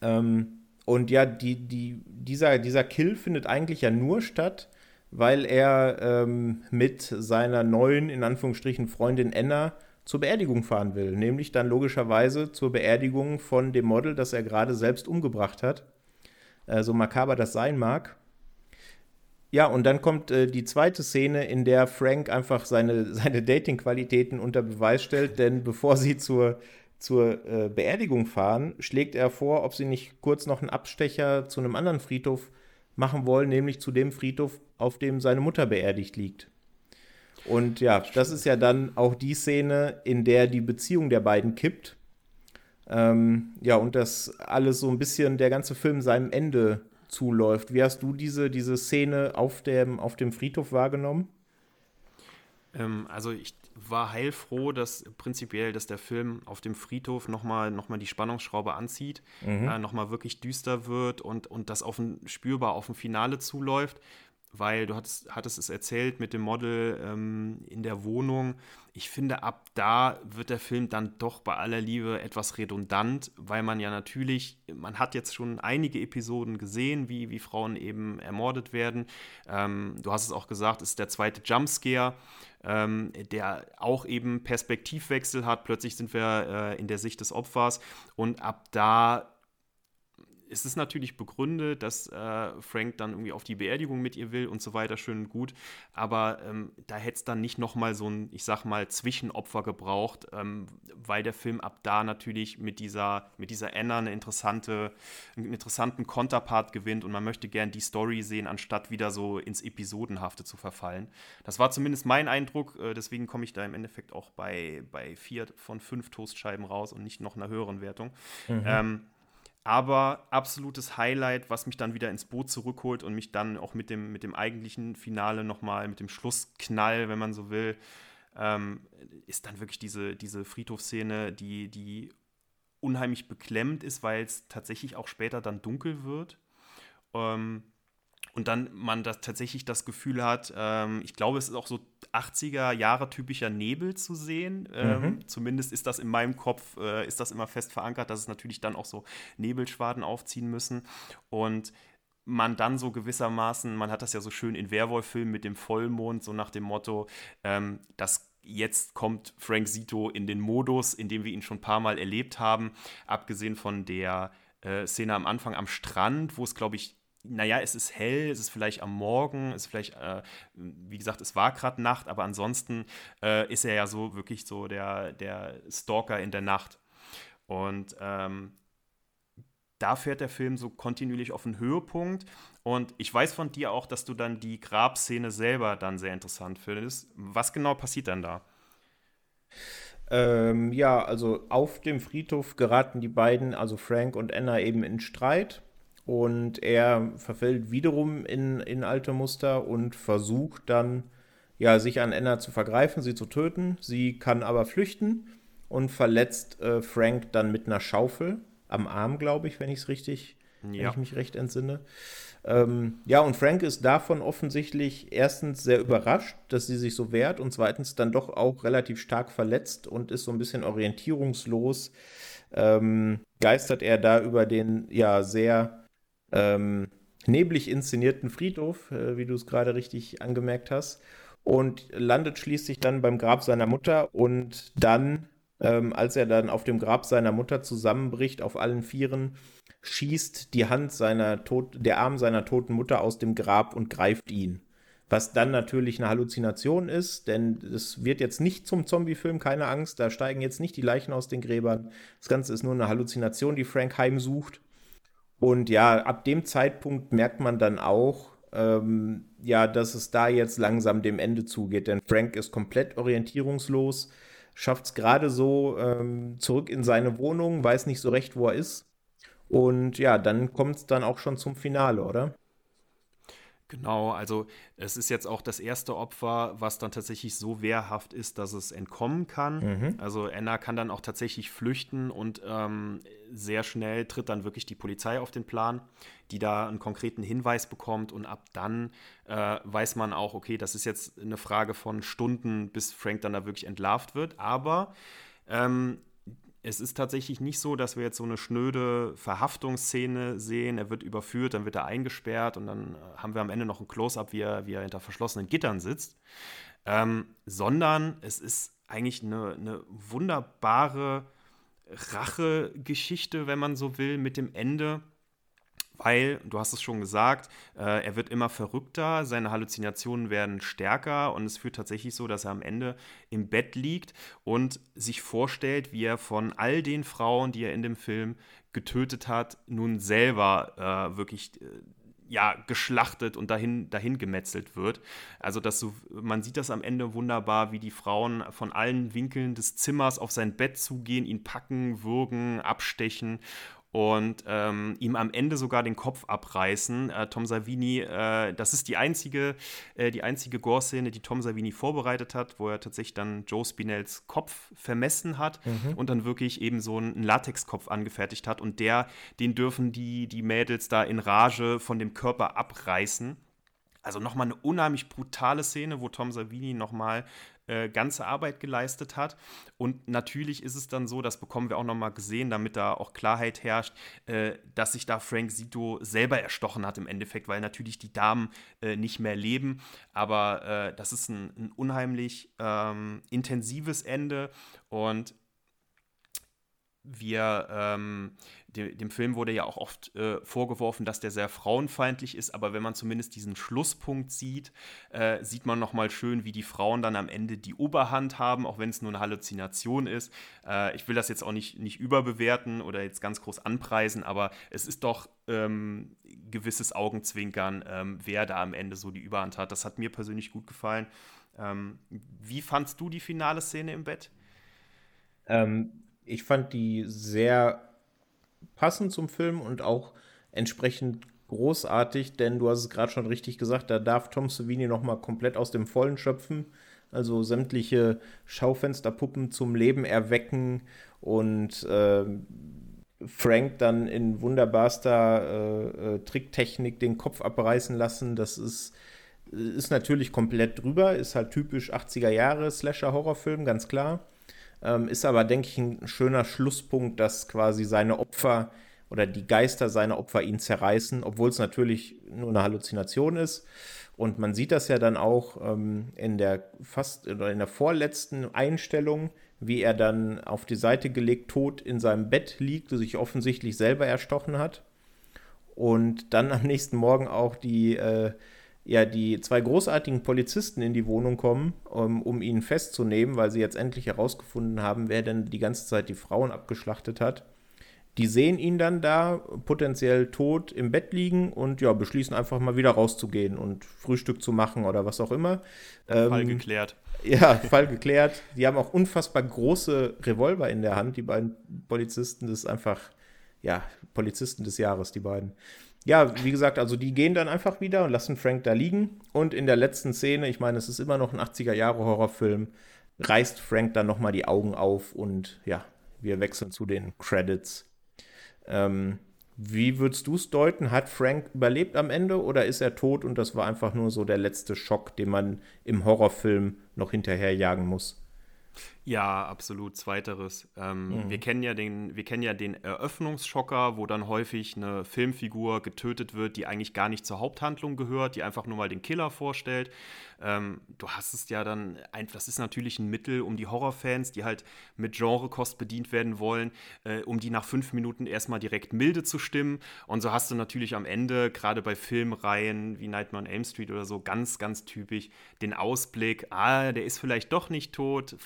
Speaker 2: Ähm, und ja, die, die, dieser, dieser Kill findet eigentlich ja nur statt, weil er ähm, mit seiner neuen, in Anführungsstrichen, Freundin Enna zur Beerdigung fahren will. Nämlich dann logischerweise zur Beerdigung von dem Model, das er gerade selbst umgebracht hat. Äh, so makaber das sein mag. Ja, und dann kommt äh, die zweite Szene, in der Frank einfach seine, seine Dating-Qualitäten unter Beweis stellt, denn bevor sie zur zur äh, Beerdigung fahren, schlägt er vor, ob sie nicht kurz noch einen Abstecher zu einem anderen Friedhof machen wollen, nämlich zu dem Friedhof, auf dem seine Mutter beerdigt liegt. Und ja, das ist ja dann auch die Szene, in der die Beziehung der beiden kippt. Ähm, ja, und das alles so ein bisschen, der ganze Film seinem Ende zuläuft. Wie hast du diese, diese Szene auf dem, auf dem Friedhof wahrgenommen?
Speaker 3: Ähm, also ich war heilfroh, dass prinzipiell, dass der Film auf dem Friedhof nochmal noch mal die Spannungsschraube anzieht, mhm. äh, nochmal wirklich düster wird und, und das auf ein, spürbar auf ein Finale zuläuft weil du hattest, hattest es erzählt mit dem Model ähm, in der Wohnung. Ich finde, ab da wird der Film dann doch bei aller Liebe etwas redundant, weil man ja natürlich, man hat jetzt schon einige Episoden gesehen, wie, wie Frauen eben ermordet werden. Ähm, du hast es auch gesagt, es ist der zweite Jumpscare, ähm, der auch eben Perspektivwechsel hat. Plötzlich sind wir äh, in der Sicht des Opfers und ab da es ist natürlich begründet, dass äh, Frank dann irgendwie auf die Beerdigung mit ihr will und so weiter, schön und gut. Aber ähm, da hätte es dann nicht nochmal so ein, ich sag mal, Zwischenopfer gebraucht, ähm, weil der Film ab da natürlich mit dieser, mit dieser Anna eine interessante, einen interessanten Konterpart gewinnt und man möchte gern die Story sehen, anstatt wieder so ins Episodenhafte zu verfallen. Das war zumindest mein Eindruck, äh, deswegen komme ich da im Endeffekt auch bei, bei vier von fünf Toastscheiben raus und nicht noch einer höheren Wertung. Mhm. Ähm, aber absolutes Highlight, was mich dann wieder ins Boot zurückholt und mich dann auch mit dem, mit dem eigentlichen Finale nochmal, mit dem Schlussknall, wenn man so will, ähm, ist dann wirklich diese, diese Friedhofsszene, die, die unheimlich beklemmt ist, weil es tatsächlich auch später dann dunkel wird. Ähm, und dann man das tatsächlich das Gefühl hat, ähm, ich glaube, es ist auch so 80er Jahre typischer Nebel zu sehen. Ähm, mhm. Zumindest ist das in meinem Kopf, äh, ist das immer fest verankert, dass es natürlich dann auch so Nebelschwaden aufziehen müssen. Und man dann so gewissermaßen, man hat das ja so schön in Werwolf-Filmen mit dem Vollmond, so nach dem Motto, ähm, das jetzt kommt Frank Zito in den Modus, in dem wir ihn schon ein paar Mal erlebt haben, abgesehen von der äh, Szene am Anfang am Strand, wo es, glaube ich, naja, es ist hell, es ist vielleicht am Morgen, es ist vielleicht, äh, wie gesagt, es war gerade Nacht, aber ansonsten äh, ist er ja so wirklich so der, der Stalker in der Nacht. Und ähm, da fährt der Film so kontinuierlich auf einen Höhepunkt. Und ich weiß von dir auch, dass du dann die Grabszene selber dann sehr interessant findest. Was genau passiert dann da?
Speaker 2: Ähm, ja, also auf dem Friedhof geraten die beiden, also Frank und Anna, eben in Streit. Und er verfällt wiederum in, in alte Muster und versucht dann, ja, sich an Anna zu vergreifen, sie zu töten. Sie kann aber flüchten und verletzt äh, Frank dann mit einer Schaufel am Arm, glaube ich, wenn ich es richtig ja. wenn ich mich recht entsinne. Ähm, ja, und Frank ist davon offensichtlich erstens sehr überrascht, dass sie sich so wehrt und zweitens dann doch auch relativ stark verletzt und ist so ein bisschen orientierungslos. Ähm, geistert er da über den ja sehr ähm, neblig inszenierten Friedhof, äh, wie du es gerade richtig angemerkt hast, und landet schließlich dann beim Grab seiner Mutter und dann, ähm, als er dann auf dem Grab seiner Mutter zusammenbricht, auf allen Vieren, schießt die Hand seiner tot der Arm seiner toten Mutter aus dem Grab und greift ihn. Was dann natürlich eine Halluzination ist, denn es wird jetzt nicht zum Zombie-Film, keine Angst, da steigen jetzt nicht die Leichen aus den Gräbern. Das Ganze ist nur eine Halluzination, die Frank heimsucht. Und ja, ab dem Zeitpunkt merkt man dann auch, ähm, ja, dass es da jetzt langsam dem Ende zugeht, denn Frank ist komplett orientierungslos, schafft es gerade so ähm, zurück in seine Wohnung, weiß nicht so recht, wo er ist. Und ja, dann kommt es dann auch schon zum Finale, oder?
Speaker 3: Genau, also es ist jetzt auch das erste Opfer, was dann tatsächlich so wehrhaft ist, dass es entkommen kann. Mhm. Also Anna kann dann auch tatsächlich flüchten und ähm, sehr schnell tritt dann wirklich die Polizei auf den Plan, die da einen konkreten Hinweis bekommt und ab dann äh, weiß man auch, okay, das ist jetzt eine Frage von Stunden, bis Frank dann da wirklich entlarvt wird. Aber ähm, es ist tatsächlich nicht so, dass wir jetzt so eine schnöde Verhaftungsszene sehen. Er wird überführt, dann wird er eingesperrt und dann äh, haben wir am Ende noch ein Close-up, wie er, wie er hinter verschlossenen Gittern sitzt. Ähm, sondern es ist eigentlich eine, eine wunderbare Rachegeschichte, wenn man so will, mit dem Ende weil, du hast es schon gesagt, äh, er wird immer verrückter, seine Halluzinationen werden stärker und es führt tatsächlich so, dass er am Ende im Bett liegt und sich vorstellt, wie er von all den Frauen, die er in dem Film getötet hat, nun selber äh, wirklich äh, ja, geschlachtet und dahin, dahin gemetzelt wird. Also dass so, man sieht das am Ende wunderbar, wie die Frauen von allen Winkeln des Zimmers auf sein Bett zugehen, ihn packen, würgen, abstechen und ähm, ihm am Ende sogar den Kopf abreißen. Äh, Tom Savini, äh, das ist die einzige, äh, die einzige Gore-Szene, die Tom Savini vorbereitet hat, wo er tatsächlich dann Joe Spinells Kopf vermessen hat mhm. und dann wirklich eben so einen Latexkopf angefertigt hat. Und der, den dürfen die, die Mädels da in Rage von dem Körper abreißen. Also nochmal eine unheimlich brutale Szene, wo Tom Savini nochmal äh, ganze Arbeit geleistet hat. Und natürlich ist es dann so, das bekommen wir auch nochmal gesehen, damit da auch Klarheit herrscht, äh, dass sich da Frank Sito selber erstochen hat im Endeffekt, weil natürlich die Damen äh, nicht mehr leben. Aber äh, das ist ein, ein unheimlich ähm, intensives Ende und wir, ähm, dem, dem, Film wurde ja auch oft äh, vorgeworfen, dass der sehr frauenfeindlich ist, aber wenn man zumindest diesen Schlusspunkt sieht, äh, sieht man nochmal schön, wie die Frauen dann am Ende die Oberhand haben, auch wenn es nur eine Halluzination ist. Äh, ich will das jetzt auch nicht, nicht überbewerten oder jetzt ganz groß anpreisen, aber es ist doch ähm, gewisses Augenzwinkern, ähm, wer da am Ende so die Überhand hat. Das hat mir persönlich gut gefallen. Ähm, wie fandst du die finale Szene im Bett?
Speaker 2: Ähm, ich fand die sehr passend zum Film und auch entsprechend großartig, denn du hast es gerade schon richtig gesagt, da darf Tom Savini noch mal komplett aus dem Vollen schöpfen, also sämtliche Schaufensterpuppen zum Leben erwecken und äh, Frank dann in wunderbarster äh, äh, Tricktechnik den Kopf abreißen lassen. Das ist, ist natürlich komplett drüber, ist halt typisch 80er Jahre Slasher-Horrorfilm, ganz klar. Ähm, ist aber, denke ich, ein schöner Schlusspunkt, dass quasi seine Opfer oder die Geister seiner Opfer ihn zerreißen, obwohl es natürlich nur eine Halluzination ist. Und man sieht das ja dann auch ähm, in der fast oder in der vorletzten Einstellung, wie er dann auf die Seite gelegt tot in seinem Bett liegt sich offensichtlich selber erstochen hat. Und dann am nächsten Morgen auch die äh, ja die zwei großartigen Polizisten in die Wohnung kommen, um, um ihn festzunehmen, weil sie jetzt endlich herausgefunden haben, wer denn die ganze Zeit die Frauen abgeschlachtet hat. Die sehen ihn dann da potenziell tot im Bett liegen und ja, beschließen einfach mal wieder rauszugehen und Frühstück zu machen oder was auch immer.
Speaker 3: Fall ähm, geklärt.
Speaker 2: Ja, Fall geklärt. Die haben auch unfassbar große Revolver in der Hand, die beiden Polizisten. Das ist einfach, ja, Polizisten des Jahres, die beiden ja, wie gesagt, also die gehen dann einfach wieder und lassen Frank da liegen. Und in der letzten Szene, ich meine, es ist immer noch ein 80er-Jahre-Horrorfilm, reißt Frank dann nochmal die Augen auf und ja, wir wechseln zu den Credits. Ähm, Wie würdest du es deuten? Hat Frank überlebt am Ende oder ist er tot und das war einfach nur so der letzte Schock, den man im Horrorfilm noch hinterherjagen muss?
Speaker 3: Ja, absolut. Zweiteres. Ähm, mhm. wir, kennen ja den, wir kennen ja den Eröffnungsschocker, wo dann häufig eine Filmfigur getötet wird, die eigentlich gar nicht zur Haupthandlung gehört, die einfach nur mal den Killer vorstellt. Ähm, du hast es ja dann, ein, das ist natürlich ein Mittel, um die Horrorfans, die halt mit Genrekost bedient werden wollen, äh, um die nach fünf Minuten erstmal direkt milde zu stimmen. Und so hast du natürlich am Ende, gerade bei Filmreihen wie Nightmare on Elm Street oder so, ganz, ganz typisch den Ausblick, ah, der ist vielleicht doch nicht tot,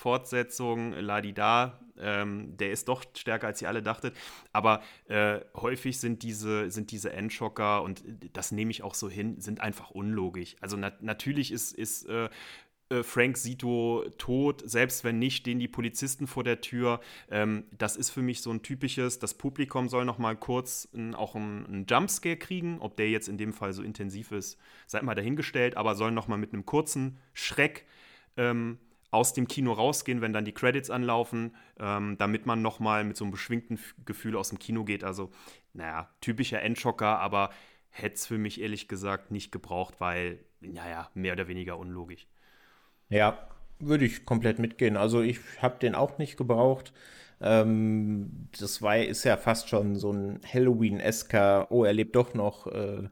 Speaker 3: Fortsetzung, ladida, ähm, der ist doch stärker, als ihr alle dachtet. Aber äh, häufig sind diese, sind diese Endschocker, und das nehme ich auch so hin, sind einfach unlogisch. Also na natürlich ist, ist äh, äh, Frank Sito tot, selbst wenn nicht, stehen die Polizisten vor der Tür. Ähm, das ist für mich so ein typisches, das Publikum soll noch mal kurz ein, auch einen Jumpscare kriegen, ob der jetzt in dem Fall so intensiv ist, seid mal dahingestellt, aber soll noch mal mit einem kurzen Schreck ähm, aus dem Kino rausgehen, wenn dann die Credits anlaufen, ähm, damit man nochmal mit so einem beschwingten Gefühl aus dem Kino geht. Also, naja, typischer Endschocker, aber hätte es für mich ehrlich gesagt nicht gebraucht, weil, naja, mehr oder weniger unlogisch.
Speaker 2: Ja, würde ich komplett mitgehen. Also ich habe den auch nicht gebraucht. Ähm, das war, ist ja fast schon so ein Halloween-esker, oh, er lebt doch noch äh,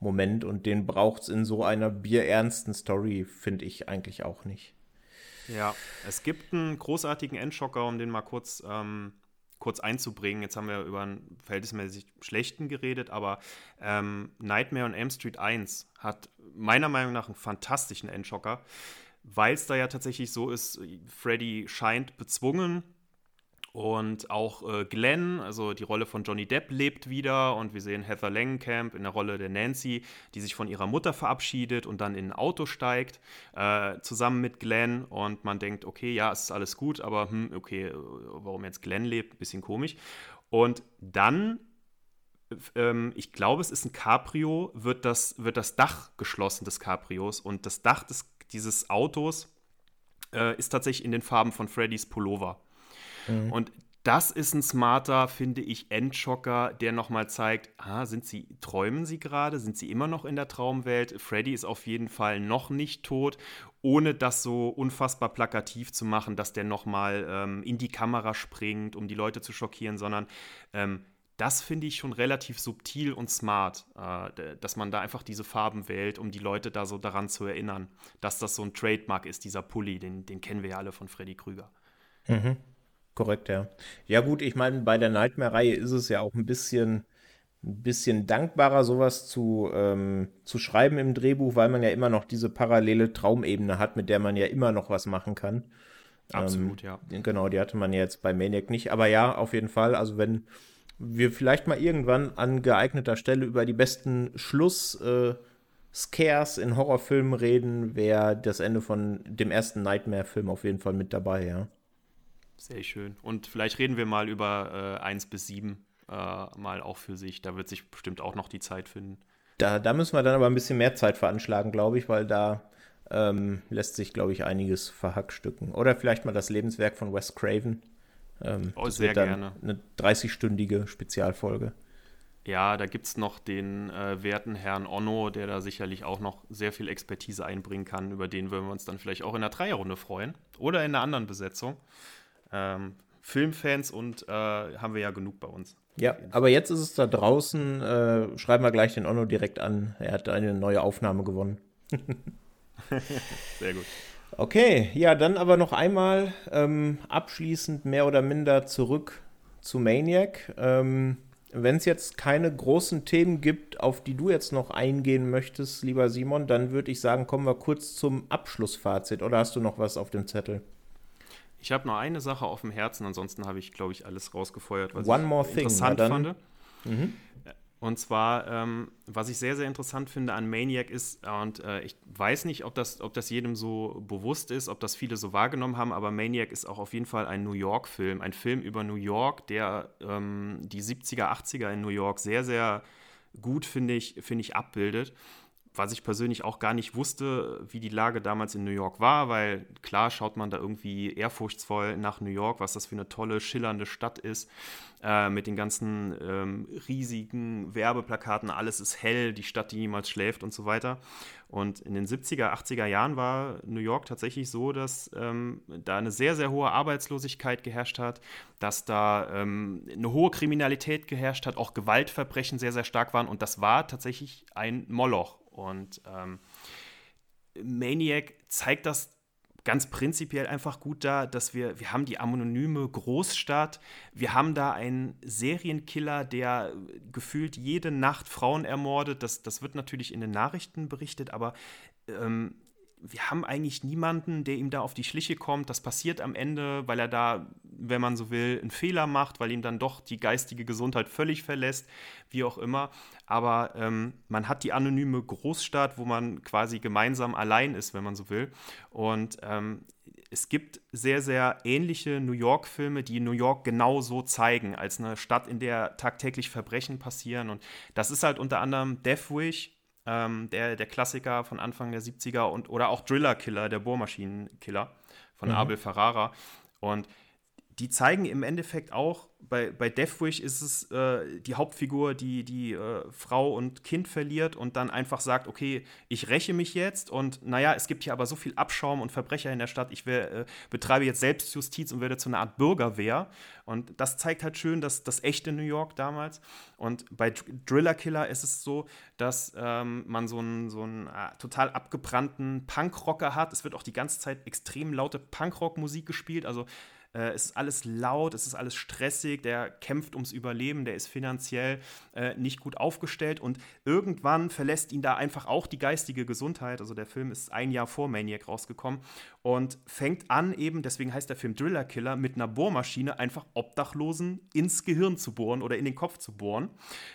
Speaker 2: Moment und den braucht es in so einer bierernsten Story, finde ich eigentlich auch nicht.
Speaker 3: Ja, es gibt einen großartigen Endschocker, um den mal kurz, ähm, kurz einzubringen. Jetzt haben wir über einen verhältnismäßig schlechten geredet, aber ähm, Nightmare on Elm Street 1 hat meiner Meinung nach einen fantastischen Endschocker, weil es da ja tatsächlich so ist, Freddy scheint bezwungen und auch äh, Glenn, also die Rolle von Johnny Depp, lebt wieder. Und wir sehen Heather Langenkamp in der Rolle der Nancy, die sich von ihrer Mutter verabschiedet und dann in ein Auto steigt, äh, zusammen mit Glenn. Und man denkt, okay, ja, es ist alles gut, aber hm, okay, äh, warum jetzt Glenn lebt, bisschen komisch. Und dann ähm, ich glaube, es ist ein Cabrio, wird das, wird das Dach geschlossen des Cabrios und das Dach des, dieses Autos äh, ist tatsächlich in den Farben von Freddys Pullover. Mhm. Und das ist ein smarter, finde ich, Endschocker, der nochmal zeigt, ah, sind sie, träumen sie gerade? Sind sie immer noch in der Traumwelt? Freddy ist auf jeden Fall noch nicht tot, ohne das so unfassbar plakativ zu machen, dass der nochmal ähm, in die Kamera springt, um die Leute zu schockieren, sondern ähm, das finde ich schon relativ subtil und smart, äh, dass man da einfach diese Farben wählt, um die Leute da so daran zu erinnern, dass das so ein Trademark ist, dieser Pulli, den, den kennen wir ja alle von Freddy Krüger.
Speaker 2: Mhm. Korrekt, ja. Ja, gut, ich meine, bei der Nightmare-Reihe ist es ja auch ein bisschen, ein bisschen dankbarer, sowas zu, ähm, zu schreiben im Drehbuch, weil man ja immer noch diese parallele Traumebene hat, mit der man ja immer noch was machen kann.
Speaker 3: Absolut,
Speaker 2: ähm,
Speaker 3: ja.
Speaker 2: Genau, die hatte man ja jetzt bei Maniac nicht. Aber ja, auf jeden Fall. Also, wenn wir vielleicht mal irgendwann an geeigneter Stelle über die besten Schluss. Äh, Scares in Horrorfilmen reden, wäre das Ende von dem ersten Nightmare-Film auf jeden Fall mit dabei, ja.
Speaker 3: Sehr schön. Und vielleicht reden wir mal über äh, 1 bis 7 äh, mal auch für sich. Da wird sich bestimmt auch noch die Zeit finden.
Speaker 2: Da, da müssen wir dann aber ein bisschen mehr Zeit veranschlagen, glaube ich, weil da ähm, lässt sich, glaube ich, einiges verhackstücken. Oder vielleicht mal das Lebenswerk von Wes Craven.
Speaker 3: Ähm, oh, sehr gerne.
Speaker 2: Eine 30-stündige Spezialfolge.
Speaker 3: Ja, da gibt es noch den äh, werten Herrn Onno, der da sicherlich auch noch sehr viel Expertise einbringen kann. Über den würden wir uns dann vielleicht auch in der Dreierrunde freuen. Oder in einer anderen Besetzung ähm, Filmfans und äh, haben wir ja genug bei uns.
Speaker 2: Ja, aber jetzt ist es da draußen. Äh, schreiben wir gleich den Onno direkt an. Er hat eine neue Aufnahme gewonnen.
Speaker 3: Sehr gut.
Speaker 2: Okay, ja, dann aber noch einmal ähm, abschließend mehr oder minder zurück zu Maniac. Ähm, Wenn es jetzt keine großen Themen gibt, auf die du jetzt noch eingehen möchtest, lieber Simon, dann würde ich sagen, kommen wir kurz zum Abschlussfazit. Oder hast du noch was auf dem Zettel?
Speaker 3: Ich habe noch eine Sache auf dem Herzen, ansonsten habe ich, glaube ich, alles rausgefeuert,
Speaker 2: was One ich
Speaker 3: interessant thing, fand. Mhm. Und zwar, ähm, was ich sehr, sehr interessant finde an Maniac ist, und äh, ich weiß nicht, ob das, ob das jedem so bewusst ist, ob das viele so wahrgenommen haben, aber Maniac ist auch auf jeden Fall ein New York-Film, ein Film über New York, der ähm, die 70er, 80er in New York sehr, sehr gut, finde ich, find ich, abbildet. Was ich persönlich auch gar nicht wusste, wie die Lage damals in New York war, weil klar schaut man da irgendwie ehrfurchtsvoll nach New York, was das für eine tolle, schillernde Stadt ist, äh, mit den ganzen ähm, riesigen Werbeplakaten, alles ist hell, die Stadt, die niemals schläft und so weiter. Und in den 70er, 80er Jahren war New York tatsächlich so, dass ähm, da eine sehr, sehr hohe Arbeitslosigkeit geherrscht hat, dass da ähm, eine hohe Kriminalität geherrscht hat, auch Gewaltverbrechen sehr, sehr stark waren und das war tatsächlich ein Moloch. Und ähm, Maniac zeigt das ganz prinzipiell einfach gut da, dass wir, wir haben die anonyme Großstadt, wir haben da einen Serienkiller, der gefühlt jede Nacht Frauen ermordet. Das, das wird natürlich in den Nachrichten berichtet, aber ähm, wir haben eigentlich niemanden, der ihm da auf die Schliche kommt. Das passiert am Ende, weil er da, wenn man so will, einen Fehler macht, weil ihm dann doch die geistige Gesundheit völlig verlässt, wie auch immer. Aber ähm, man hat die anonyme Großstadt, wo man quasi gemeinsam allein ist, wenn man so will. Und ähm, es gibt sehr, sehr ähnliche New York-Filme, die New York genau so zeigen, als eine Stadt, in der tagtäglich Verbrechen passieren. Und das ist halt unter anderem Death Wish, ähm, der, der Klassiker von Anfang der 70er und oder auch Driller Killer, der Bohrmaschinenkiller von mhm. Abel Ferrara. Und die zeigen im Endeffekt auch, bei, bei Deathwish ist es äh, die Hauptfigur, die die äh, Frau und Kind verliert und dann einfach sagt, okay, ich räche mich jetzt und naja, es gibt hier aber so viel Abschaum und Verbrecher in der Stadt, ich will, äh, betreibe jetzt Selbstjustiz und werde zu einer Art Bürgerwehr. Und das zeigt halt schön dass das echte New York damals. Und bei Driller Killer ist es so, dass ähm, man so einen, so einen äh, total abgebrannten Punkrocker hat. Es wird auch die ganze Zeit extrem laute Punkrock-Musik gespielt, also äh, es ist alles laut, es ist alles stressig, der kämpft ums Überleben, der ist finanziell äh, nicht gut aufgestellt und irgendwann verlässt ihn da einfach auch die geistige Gesundheit. Also der Film ist ein Jahr vor Maniac rausgekommen und fängt an, eben, deswegen heißt der Film Driller Killer, mit einer Bohrmaschine einfach Obdachlosen ins Gehirn zu bohren oder in den Kopf zu bohren.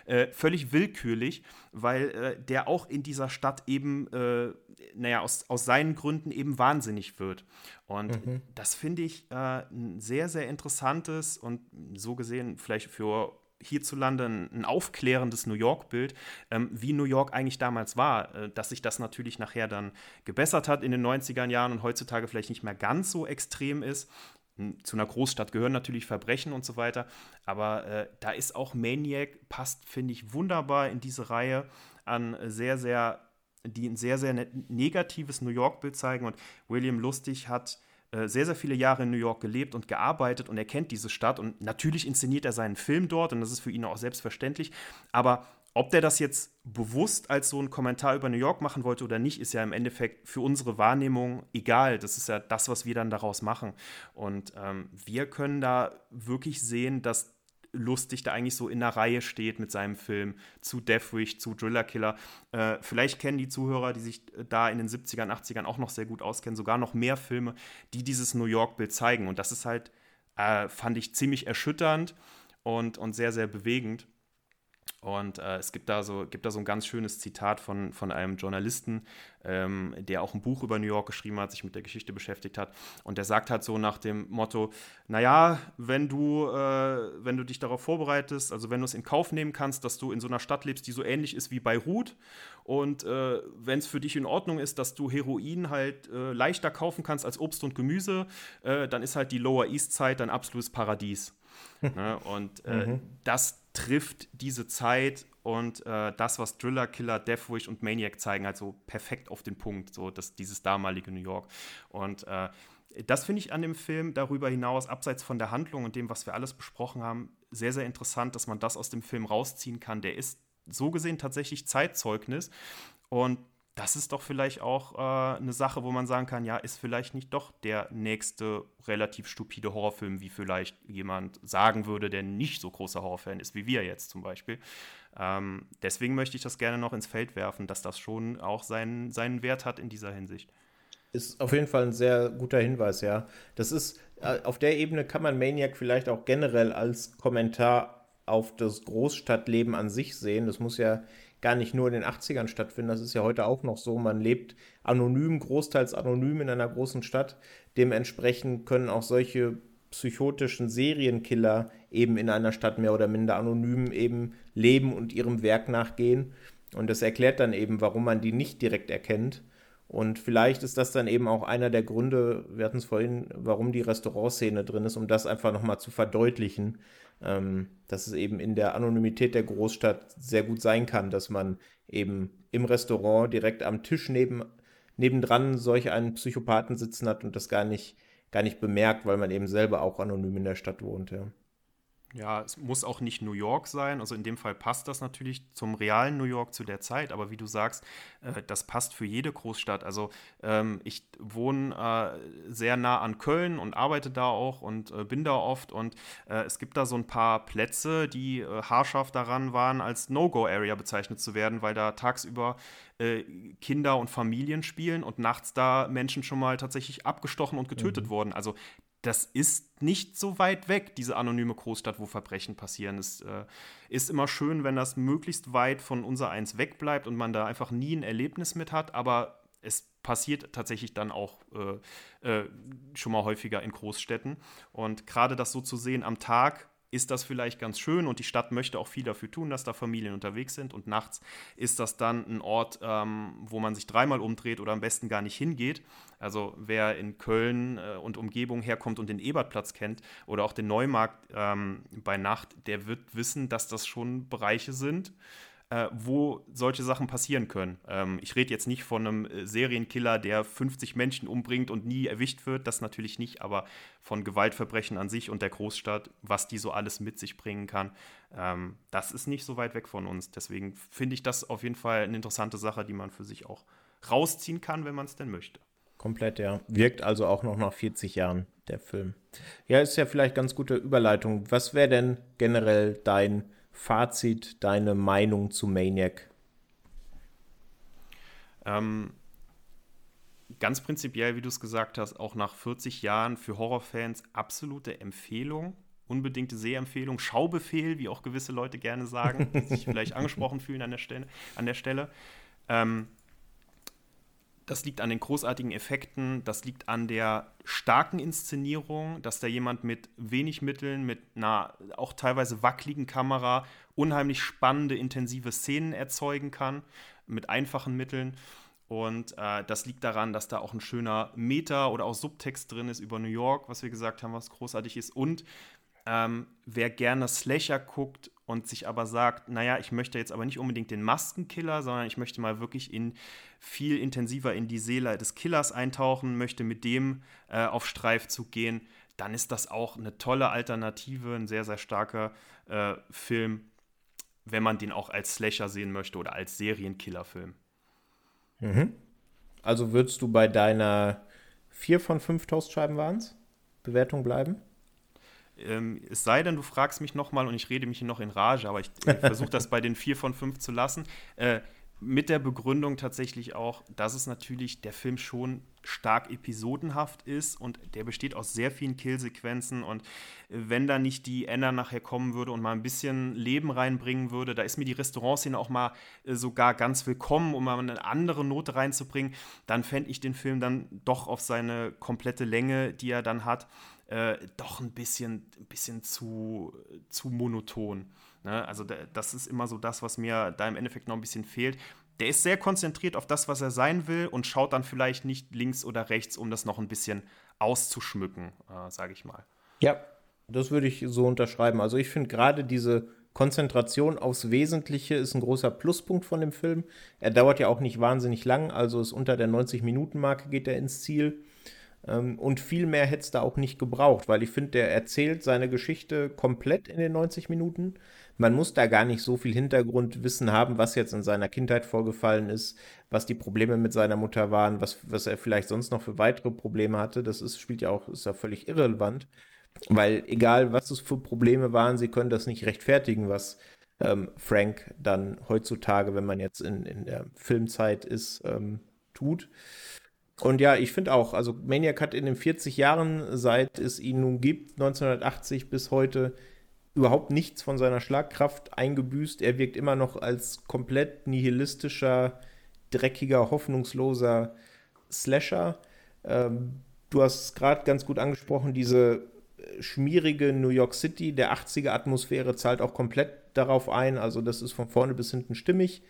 Speaker 3: Äh, völlig willkürlich, weil äh, der auch in dieser Stadt eben, äh, naja, aus, aus seinen Gründen eben wahnsinnig wird. Und mhm. das finde ich äh, ein sehr, sehr interessantes und so gesehen vielleicht für hierzulande ein, ein aufklärendes New York-Bild, ähm, wie New York eigentlich damals war, äh, dass sich das natürlich nachher dann gebessert hat in den 90er Jahren und heutzutage vielleicht nicht mehr ganz so extrem ist. Hm, zu einer Großstadt gehören natürlich Verbrechen und so weiter, aber äh, da ist auch Maniac, passt, finde ich, wunderbar in diese Reihe an sehr, sehr, die ein sehr, sehr ne-, negatives New York-Bild zeigen und William Lustig hat äh, sehr, sehr viele Jahre in New York gelebt und gearbeitet und er kennt diese Stadt und natürlich inszeniert er seinen Film dort und das ist für ihn auch selbstverständlich. Aber ob der das jetzt bewusst als so einen Kommentar über New York machen wollte oder nicht, ist ja im Endeffekt für unsere Wahrnehmung egal. Das ist ja das, was wir dann daraus machen. Und ähm, wir können da wirklich sehen, dass lustig da eigentlich so in der Reihe steht mit seinem Film zu Deathwish, zu Driller Killer. Äh, vielleicht kennen die Zuhörer, die sich da in den 70ern, 80ern auch noch sehr gut auskennen, sogar noch mehr Filme, die dieses New York-Bild zeigen. Und das ist halt, äh, fand ich ziemlich erschütternd und, und sehr, sehr bewegend. Und äh, es gibt da, so, gibt da so ein ganz schönes Zitat von, von einem Journalisten, ähm, der auch ein Buch über New York geschrieben hat, sich mit der Geschichte beschäftigt hat. Und der sagt halt so nach dem Motto, naja, wenn du, äh, wenn du dich darauf vorbereitest, also wenn du es in Kauf nehmen kannst, dass du in so einer Stadt lebst, die so ähnlich ist wie Beirut und äh, wenn es für dich in Ordnung ist, dass du Heroin halt äh, leichter kaufen kannst als Obst und Gemüse, äh, dann ist halt die Lower East Side dein absolutes Paradies. ne? Und äh, mhm. das trifft diese Zeit und äh, das, was Driller, Killer, Deathwish und Maniac zeigen, halt perfekt auf den Punkt, so dass dieses damalige New York. Und äh, das finde ich an dem Film darüber hinaus, abseits von der Handlung und dem, was wir alles besprochen haben, sehr, sehr interessant, dass man das aus dem Film rausziehen kann. Der ist so gesehen tatsächlich Zeitzeugnis und das ist doch vielleicht auch äh, eine Sache, wo man sagen kann, ja, ist vielleicht nicht doch der nächste relativ stupide Horrorfilm, wie vielleicht jemand sagen würde, der nicht so großer Horrorfan ist, wie wir jetzt zum Beispiel. Ähm, deswegen möchte ich das gerne noch ins Feld werfen, dass das schon auch seinen, seinen Wert hat in dieser Hinsicht.
Speaker 2: Ist auf jeden Fall ein sehr guter Hinweis, ja. Das ist, äh, auf der Ebene kann man Maniac vielleicht auch generell als Kommentar auf das Großstadtleben an sich sehen. Das muss ja gar nicht nur in den 80ern stattfinden. Das ist ja heute auch noch so. Man lebt anonym, großteils anonym in einer großen Stadt. Dementsprechend können auch solche psychotischen Serienkiller eben in einer Stadt mehr oder minder anonym eben leben und ihrem Werk nachgehen. Und das erklärt dann eben, warum man die nicht direkt erkennt. Und vielleicht ist das dann eben auch einer der Gründe, wir hatten es vorhin, warum die Restaurantszene drin ist, um das einfach nochmal zu verdeutlichen, ähm, dass es eben in der Anonymität der Großstadt sehr gut sein kann, dass man eben im Restaurant direkt am Tisch neben, nebendran solch einen Psychopathen sitzen hat und das gar nicht, gar nicht bemerkt, weil man eben selber auch anonym in der Stadt wohnt. Ja.
Speaker 3: Ja, es muss auch nicht New York sein. Also in dem Fall passt das natürlich zum realen New York zu der Zeit. Aber wie du sagst, äh, das passt für jede Großstadt. Also ähm, ich wohne äh, sehr nah an Köln und arbeite da auch und äh, bin da oft. Und äh, es gibt da so ein paar Plätze, die äh, haarscharf daran waren, als No-Go-Area bezeichnet zu werden, weil da tagsüber äh, Kinder und Familien spielen und nachts da Menschen schon mal tatsächlich abgestochen und getötet mhm. wurden. Also das ist nicht so weit weg, diese anonyme Großstadt, wo Verbrechen passieren. Es äh, ist immer schön, wenn das möglichst weit von unser Eins wegbleibt und man da einfach nie ein Erlebnis mit hat, aber es passiert tatsächlich dann auch äh, äh, schon mal häufiger in Großstädten. Und gerade das so zu sehen am Tag ist das vielleicht ganz schön und die Stadt möchte auch viel dafür tun, dass da Familien unterwegs sind. Und nachts ist das dann ein Ort, ähm, wo man sich dreimal umdreht oder am besten gar nicht hingeht. Also wer in Köln äh, und Umgebung herkommt und den Ebertplatz kennt oder auch den Neumarkt ähm, bei Nacht, der wird wissen, dass das schon Bereiche sind, äh, wo solche Sachen passieren können. Ähm, ich rede jetzt nicht von einem äh, Serienkiller, der 50 Menschen umbringt und nie erwischt wird, das natürlich nicht, aber von Gewaltverbrechen an sich und der Großstadt, was die so alles mit sich bringen kann, ähm, das ist nicht so weit weg von uns. Deswegen finde ich das auf jeden Fall eine interessante Sache, die man für sich auch rausziehen kann, wenn man es denn möchte.
Speaker 2: Komplett, ja. Wirkt also auch noch nach 40 Jahren, der Film. Ja, ist ja vielleicht ganz gute Überleitung. Was wäre denn generell dein Fazit, deine Meinung zu Maniac?
Speaker 3: Ähm, ganz prinzipiell, wie du es gesagt hast, auch nach 40 Jahren für Horrorfans absolute Empfehlung. Unbedingte Sehempfehlung, Schaubefehl, wie auch gewisse Leute gerne sagen, die sich vielleicht angesprochen fühlen an der Stelle. An der Stelle. Ähm, das liegt an den großartigen Effekten, das liegt an der starken Inszenierung, dass da jemand mit wenig Mitteln, mit einer auch teilweise wackeligen Kamera unheimlich spannende, intensive Szenen erzeugen kann, mit einfachen Mitteln. Und äh, das liegt daran, dass da auch ein schöner Meta- oder auch Subtext drin ist über New York, was wir gesagt haben, was großartig ist. Und ähm, wer gerne Slasher guckt und sich aber sagt, naja, ich möchte jetzt aber nicht unbedingt den Maskenkiller, sondern ich möchte mal wirklich in viel intensiver in die Seele des Killers eintauchen, möchte mit dem äh, auf Streifzug gehen, dann ist das auch eine tolle Alternative, ein sehr, sehr starker äh, Film, wenn man den auch als Slasher sehen möchte oder als Serienkillerfilm.
Speaker 2: Mhm. Also würdest du bei deiner 4 von 5 Toastscheiben waren's? Bewertung bleiben?
Speaker 3: Ähm, es sei denn, du fragst mich nochmal und ich rede mich noch in Rage, aber ich, ich versuche das bei den 4 von 5 zu lassen. Äh, mit der Begründung tatsächlich auch, dass es natürlich der Film schon stark episodenhaft ist und der besteht aus sehr vielen Killsequenzen und wenn da nicht die Anna nachher kommen würde und mal ein bisschen Leben reinbringen würde, da ist mir die Restaurantszene auch mal äh, sogar ganz willkommen, um mal eine andere Note reinzubringen, dann fände ich den Film dann doch auf seine komplette Länge, die er dann hat, äh, doch ein bisschen, ein bisschen zu, zu monoton. Ne? Also das ist immer so das, was mir da im Endeffekt noch ein bisschen fehlt. Der ist sehr konzentriert auf das, was er sein will und schaut dann vielleicht nicht links oder rechts, um das noch ein bisschen auszuschmücken, äh, sage ich mal.
Speaker 2: Ja, das würde ich so unterschreiben. Also ich finde gerade diese Konzentration aufs Wesentliche ist ein großer Pluspunkt von dem Film. Er dauert ja auch nicht wahnsinnig lang, also ist unter der 90-Minuten-Marke geht er ins Ziel. Ähm, und viel mehr hätte es da auch nicht gebraucht, weil ich finde, der erzählt seine Geschichte komplett in den 90 Minuten. Man muss da gar nicht so viel Hintergrundwissen haben, was jetzt in seiner Kindheit vorgefallen ist, was die Probleme mit seiner Mutter waren, was, was er vielleicht sonst noch für weitere Probleme hatte. Das ist, spielt ja auch, ist ja völlig irrelevant. Weil egal, was es für Probleme waren, sie können das nicht rechtfertigen, was ähm, Frank dann heutzutage, wenn man jetzt in, in der Filmzeit ist, ähm, tut. Und ja, ich finde auch, also Maniac hat in den 40 Jahren, seit es ihn nun gibt, 1980 bis heute, überhaupt nichts von seiner Schlagkraft eingebüßt. Er wirkt immer noch als komplett nihilistischer, dreckiger, hoffnungsloser Slasher. Ähm, du hast gerade ganz gut angesprochen, diese äh, schmierige New York City der 80er Atmosphäre zahlt auch komplett darauf ein. Also das ist von vorne bis hinten stimmig.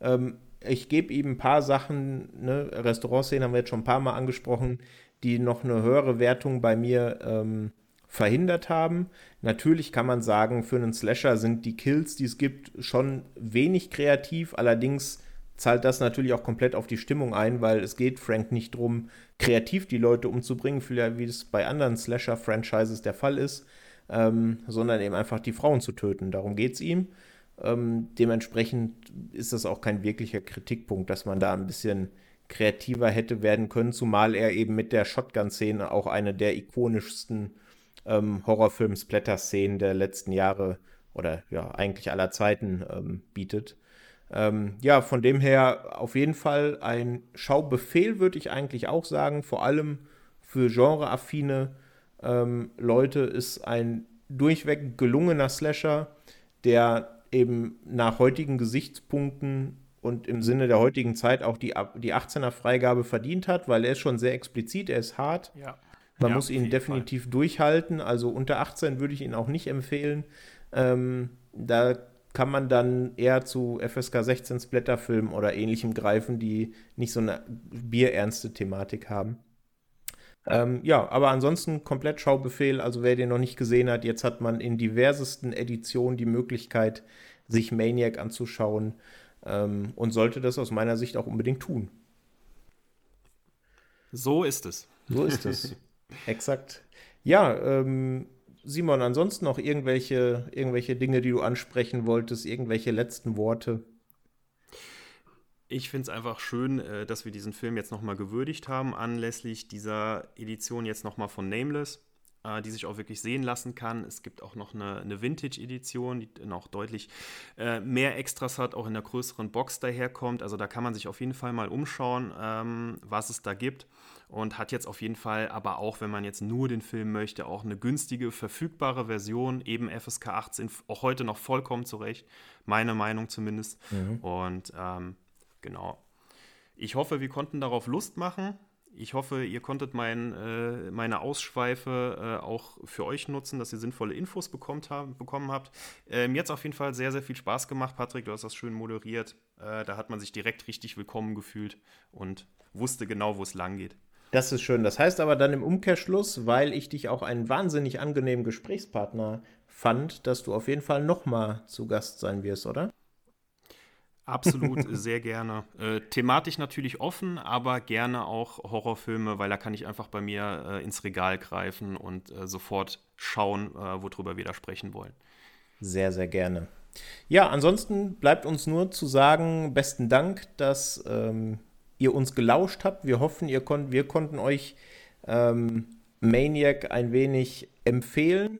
Speaker 2: Ähm, ich gebe ihm ein paar Sachen, ne, Restaurantszenen haben wir jetzt schon ein paar Mal angesprochen, die noch eine höhere Wertung bei mir ähm, verhindert haben. Natürlich kann man sagen, für einen Slasher sind die Kills, die es gibt, schon wenig kreativ. Allerdings zahlt das natürlich auch komplett auf die Stimmung ein, weil es geht Frank nicht darum, kreativ die Leute umzubringen, wie es bei anderen Slasher-Franchises der Fall ist, ähm, sondern eben einfach die Frauen zu töten. Darum geht es ihm. Ähm, dementsprechend ist das auch kein wirklicher Kritikpunkt, dass man da ein bisschen kreativer hätte werden können, zumal er eben mit der Shotgun-Szene auch eine der ikonischsten ähm, Horrorfilm-Splatter-Szenen der letzten Jahre oder ja, eigentlich aller Zeiten ähm, bietet. Ähm, ja, von dem her auf jeden Fall ein Schaubefehl, würde ich eigentlich auch sagen. Vor allem für genreaffine ähm, Leute ist ein durchweg gelungener Slasher, der eben nach heutigen Gesichtspunkten und im Sinne der heutigen Zeit auch die, die 18er Freigabe verdient hat, weil er ist schon sehr explizit, er ist hart.
Speaker 3: Ja.
Speaker 2: Man
Speaker 3: ja,
Speaker 2: muss ihn definitiv Fall. durchhalten. Also unter 18 würde ich ihn auch nicht empfehlen. Ähm, da kann man dann eher zu FSK 16 Splatterfilmen oder ähnlichem greifen, die nicht so eine bierernste Thematik haben. Ähm, ja, aber ansonsten komplett Schaubefehl. Also wer den noch nicht gesehen hat, jetzt hat man in diversesten Editionen die Möglichkeit, sich Maniac anzuschauen ähm, und sollte das aus meiner Sicht auch unbedingt tun.
Speaker 3: So ist es.
Speaker 2: So ist es. Exakt. Ja, ähm, Simon, ansonsten noch irgendwelche, irgendwelche Dinge, die du ansprechen wolltest, irgendwelche letzten Worte?
Speaker 3: Ich finde es einfach schön, äh, dass wir diesen Film jetzt nochmal gewürdigt haben, anlässlich dieser Edition jetzt nochmal von Nameless, äh, die sich auch wirklich sehen lassen kann. Es gibt auch noch eine, eine Vintage-Edition, die noch deutlich äh, mehr Extras hat, auch in der größeren Box daherkommt. Also da kann man sich auf jeden Fall mal umschauen, ähm, was es da gibt und hat jetzt auf jeden Fall aber auch, wenn man jetzt nur den Film möchte, auch eine günstige, verfügbare Version, eben FSK 18, auch heute noch vollkommen zurecht, meine Meinung zumindest. Mhm. Und ähm, genau. Ich hoffe, wir konnten darauf Lust machen. Ich hoffe, ihr konntet mein, äh, meine Ausschweife äh, auch für euch nutzen, dass ihr sinnvolle Infos bekommt haben, bekommen habt. Ähm, jetzt auf jeden Fall sehr, sehr viel Spaß gemacht, Patrick. Du hast das schön moderiert. Äh, da hat man sich direkt richtig willkommen gefühlt und wusste genau, wo es lang geht.
Speaker 2: Das ist schön. Das heißt aber dann im Umkehrschluss, weil ich dich auch einen wahnsinnig angenehmen Gesprächspartner fand, dass du auf jeden Fall nochmal zu Gast sein wirst, oder?
Speaker 3: Absolut, sehr gerne. Äh, thematisch natürlich offen, aber gerne auch Horrorfilme, weil da kann ich einfach bei mir äh, ins Regal greifen und äh, sofort schauen, äh, worüber wir da sprechen wollen.
Speaker 2: Sehr, sehr gerne. Ja, ansonsten bleibt uns nur zu sagen, besten Dank, dass ähm, ihr uns gelauscht habt. Wir hoffen, ihr konnt, wir konnten euch ähm, Maniac ein wenig empfehlen.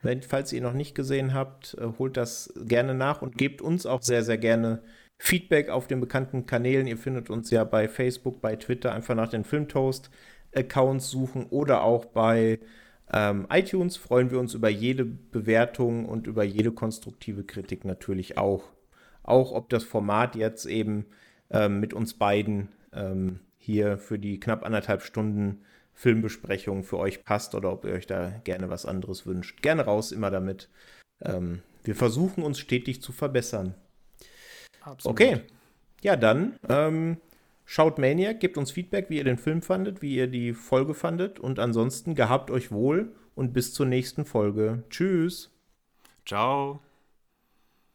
Speaker 2: Wenn, falls ihr noch nicht gesehen habt, äh, holt das gerne nach und gebt uns auch sehr, sehr gerne Feedback auf den bekannten Kanälen. Ihr findet uns ja bei Facebook, bei Twitter, einfach nach den Filmtoast-Accounts suchen oder auch bei ähm, iTunes. Freuen wir uns über jede Bewertung und über jede konstruktive Kritik natürlich auch. Auch ob das Format jetzt eben ähm, mit uns beiden ähm, hier für die knapp anderthalb Stunden Filmbesprechung für euch passt oder ob ihr euch da gerne was anderes wünscht. Gerne raus, immer damit. Ähm, wir versuchen uns stetig zu verbessern. Absolut. Okay, ja dann ähm, schaut Maniac, gebt uns Feedback, wie ihr den Film fandet, wie ihr die Folge fandet und ansonsten gehabt euch wohl und bis zur nächsten Folge. Tschüss.
Speaker 3: Ciao.